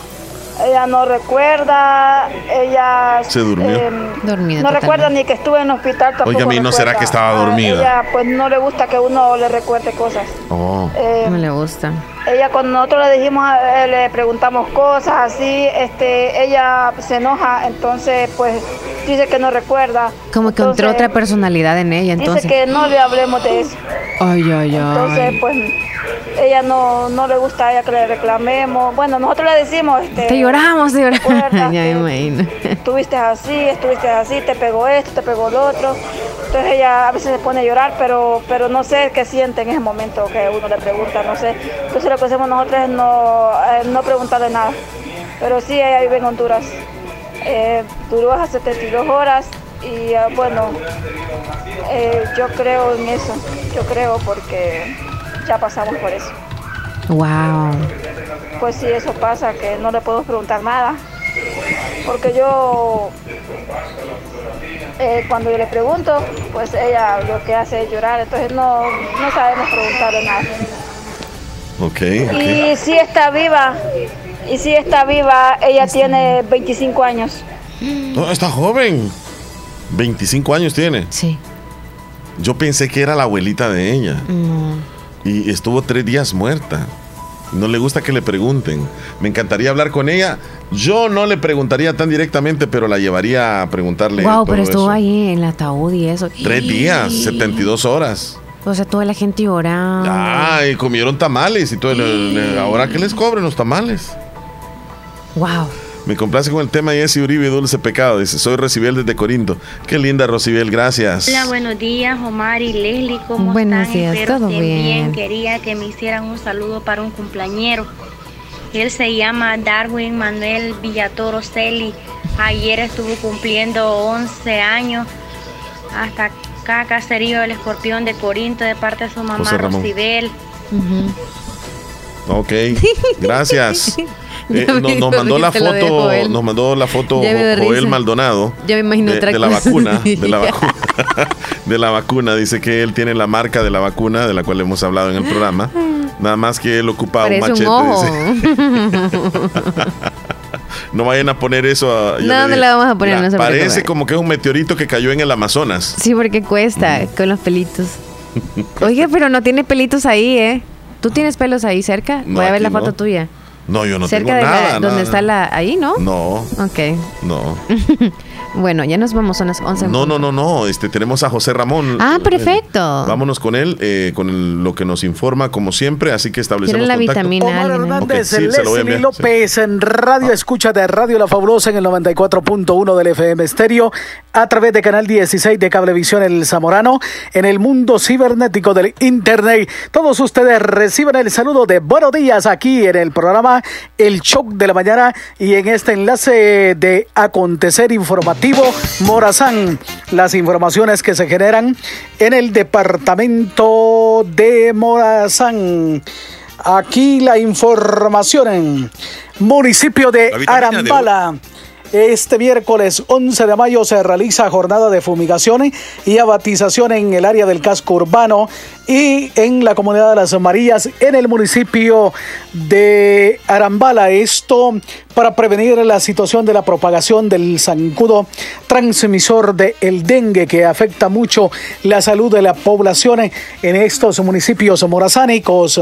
Ella no recuerda, ella
Se durmió.
eh,
Dormida
no
totalmente.
recuerda ni que estuve en el hospital tampoco.
Oiga, a mí no será que estaba
Ah,
dormida.
Ella pues no le gusta que uno le recuerde cosas.
Oh.
Eh,
No le gusta.
Ella cuando nosotros le dijimos, eh, le preguntamos cosas así, este, ella se enoja, entonces pues dice que no recuerda.
Como que entró
Entonces,
otra personalidad en ella, entonces.
Dice que no le hablemos de eso.
Ay, ay,
Entonces,
ay.
pues, ella no, no le gusta a ella que le reclamemos. Bueno, nosotros le decimos, este,
Te lloramos, te lloramos.
¿Recuerdas
ya me
que
imagino.
estuviste así, estuviste así, te pegó esto, te pegó lo otro. Entonces ella a veces se pone a llorar, pero, pero no sé qué siente en ese momento que uno le pregunta, no sé. Entonces lo que hacemos nosotros es no, eh, no preguntarle nada. Pero sí, ella vive en Honduras. Eh, duró hasta 72 horas y eh, bueno, eh, yo creo en eso, yo creo porque ya pasamos por eso.
Wow.
Pues si eso pasa, que no le puedo preguntar nada, porque yo, eh, cuando yo le pregunto, pues ella lo que hace es llorar, entonces no, no sabemos preguntarle nada.
Ok.
Y si está viva, y si está viva, ella tiene 25 años.
No, está joven. 25 años tiene.
Sí.
Yo pensé que era la abuelita de ella.
No.
Y estuvo tres días muerta. No le gusta que le pregunten. Me encantaría hablar con ella. Yo no le preguntaría tan directamente, pero la llevaría a preguntarle.
Wow,
todo
pero estuvo
eso.
ahí en el ataúd y eso.
Tres días, 72 horas.
O sea, toda la gente llorando.
Ay, comieron tamales y todo. Ahora que les cobren los tamales.
Wow.
Me complace con el tema Jessy Uribe, Dulce Pecado. Dice, soy Rocibel desde Corinto. Qué linda, Rocibel, gracias.
Hola, buenos días, Omar y Leslie, ¿cómo
Buenos
están?
días,
Espero
todo
estén
bien.
Quería que me hicieran un saludo para un cumpleañero. Él se llama Darwin Manuel Villatoro Celi. Ayer estuvo cumpliendo 11 años. Hasta acá, caserío del Escorpión de Corinto, de parte de su mamá. Rosibel.
Ok, gracias. Eh, no- nos mandó la foto,
Joel.
nos mandó la foto Joel. Maldonado.
Ya me imagino
de, de la vacuna, de la vacuna, de la vacuna. Dice que él tiene la marca de la vacuna de la cual hemos hablado en el programa. Nada más que él ocupaba un
Parece
machete.
un ojo.
dice. No vayan a poner eso. a-
No, no
dije,
la vamos a poner,
"Mira,
no se
Parece
preocupe".
como que es un meteorito que cayó en el Amazonas.
Sí, porque cuesta con los pelitos. Oye, pero no tiene pelitos ahí, ¿eh? ¿Tú tienes pelos ahí cerca?
No,
Voy a ver la foto tuya.
No, yo no
cerca
tengo
de la,
nada.
donde
nada.
está la... Ahí, ¿no?
No,
Ok.
no.
bueno, ya nos vamos, son las 11.
No, no, no, no. Este, tenemos a José Ramón.
Ah,
Eh,
perfecto.
Vámonos con él, eh, con el- lo que nos informa, como siempre. Así que establecemos
la
contacto.
vitamina.
Omar. Hernández,
Ok, sí, a
Leslie
enviar, sí.
López en Radio Escucha de Radio La Fabulosa en el 94.1 del FM Estéreo, a través de Canal 16 de Cablevisión El Zamorano, en el mundo cibernético del Internet. Todos ustedes reciben el saludo de buenos días aquí en el programa El Shock de la Mañana y en este enlace de acontecer informativo Morazán. Las informaciones que se generan en el departamento de Morazán. Aquí la información en municipio
de
Arambala. Este miércoles 11 de mayo se realiza jornada de fumigación y abatización en el área del casco urbano y en la comunidad de Las Marías en el municipio de Arambala. Esto para prevenir la situación de la propagación del zancudo transmisor del dengue que afecta mucho la salud de la población en estos municipios morazánicos.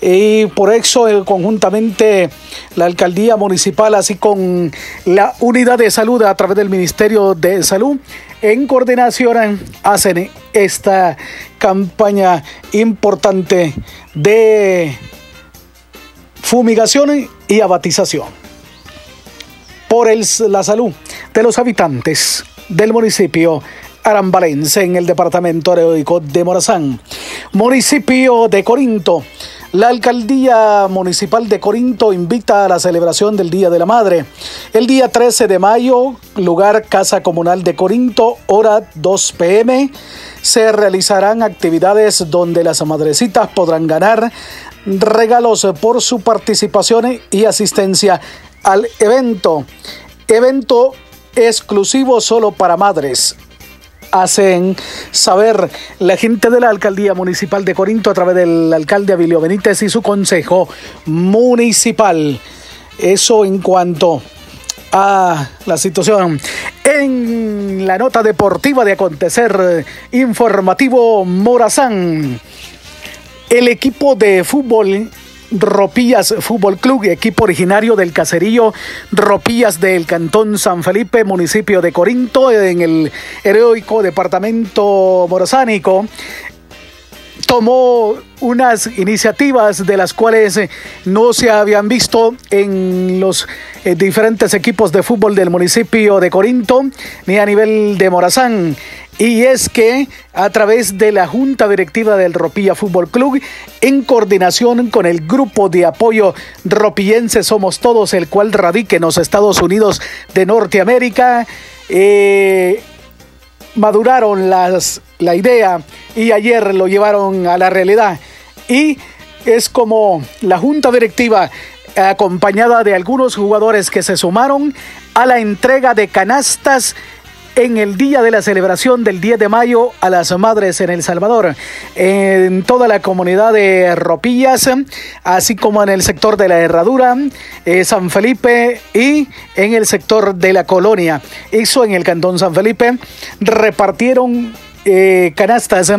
Y por eso eh, conjuntamente la alcaldía municipal así con la unidad de salud a través del Ministerio de Salud en coordinación hacen esta campaña importante de fumigación y abatización por el- la salud de los habitantes del municipio arambalense en el departamento heroico de Morazán. Municipio de Corinto. La alcaldía municipal de Corinto invita a la celebración del Día de la Madre. El día 13 de mayo, lugar Casa Comunal de Corinto, hora 2 pm, se realizarán actividades donde las madrecitas podrán ganar regalos por su participación y asistencia al evento. Evento exclusivo solo para madres. Hacen saber la gente de la alcaldía municipal de Corinto a través del alcalde Abilio Benítez y su consejo municipal. Eso en cuanto a la situación en la nota deportiva de acontecer informativo Morazán. El equipo de fútbol Ropillas Fútbol Club, equipo originario del caserío Ropillas del Cantón San Felipe, municipio de Corinto, en el heroico departamento morazánico, tomó unas iniciativas de las cuales eh, no se habían visto en los eh, diferentes equipos de fútbol del municipio de Corinto ni a nivel de Morazán. Y es que a través de la Junta Directiva del Ropilla Fútbol Club, en coordinación con el grupo de apoyo Ropillense Somos Todos, el cual radica en los Estados Unidos de Norteamérica, eh, maduraron las, la idea y ayer lo llevaron a la realidad. Y es como la Junta Directiva acompañada de algunos jugadores que se sumaron a la entrega de canastas en el día de la celebración del 10 de mayo a las madres en El Salvador, en toda la comunidad de Ropillas, así como en el sector de la Herradura, eh, San Felipe y en el sector de la colonia. Eso en el Cantón San Felipe repartieron eh, canastas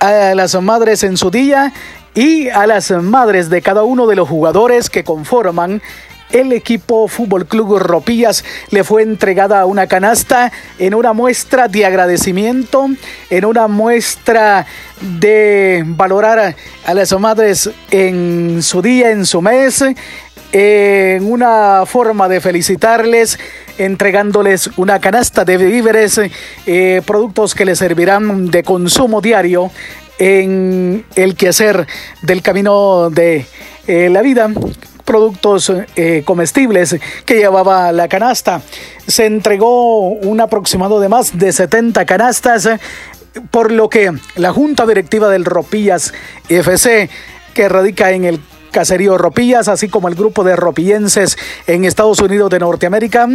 a las madres en su día y a las madres de cada uno de los jugadores que conforman el equipo Fútbol Club Ropillas le fue entregada una canasta en una muestra de agradecimiento, en una muestra de valorar a las madres en su día, en su mes, en una forma de felicitarles, entregándoles una canasta de víveres, eh, productos que les servirán de consumo diario en el quehacer del camino de eh, la vida productos eh, comestibles que llevaba la canasta. Se entregó un aproximado de más de 70 canastas, por lo que la Junta Directiva del Ropillas FC, que radica en el Caserío Ropillas, así como el grupo de ropillenses en Estados Unidos de Norteamérica,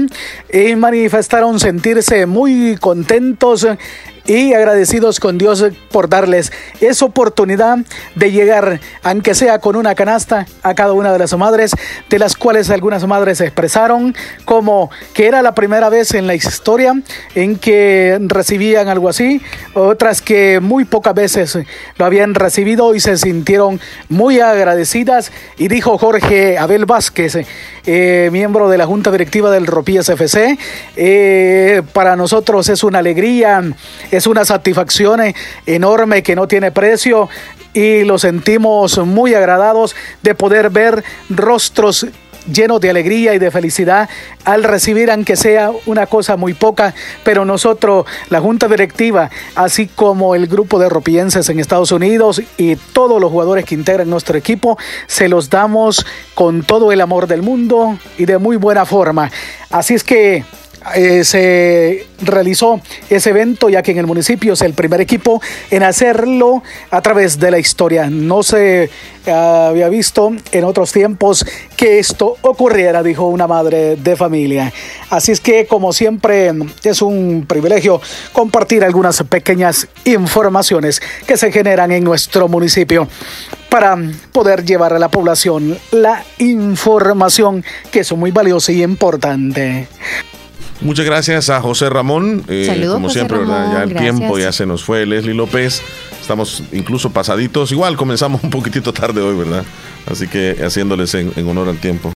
y manifestaron sentirse muy contentos y agradecidos con Dios por darles esa oportunidad de llegar, aunque sea con una canasta, a cada una de las madres, de las cuales algunas madres expresaron como que era la primera vez en la historia en que recibían algo así, otras que muy pocas veces lo habían recibido y se sintieron muy agradecidas. Y dijo Jorge Abel Vázquez, eh, miembro de la Junta Directiva del Ropías FC, eh, para nosotros es una alegría es una satisfacción enorme que no tiene precio y lo sentimos muy agradados de poder ver rostros llenos de alegría y de felicidad al recibir, aunque sea una cosa muy poca, pero nosotros, la Junta Directiva, así como el grupo de ropienses en Estados Unidos y todos los jugadores que integran nuestro equipo, se los damos con todo el amor del mundo y de muy buena forma. Así es que eh, se realizó ese evento, ya que en el municipio es el primer equipo en hacerlo a través de la historia. No se había visto en otros tiempos que esto ocurriera, dijo una madre de familia. Así es que, como siempre, es un privilegio compartir algunas pequeñas informaciones que se generan en nuestro municipio para poder llevar a la población la información que es muy valiosa y importante.
Muchas gracias a José Ramón.
Eh,
como siempre, ya el tiempo ya se nos fue. Leslie López, estamos incluso pasaditos. Igual comenzamos un poquitito tarde hoy, ¿verdad? Así que haciéndoles en honor al tiempo.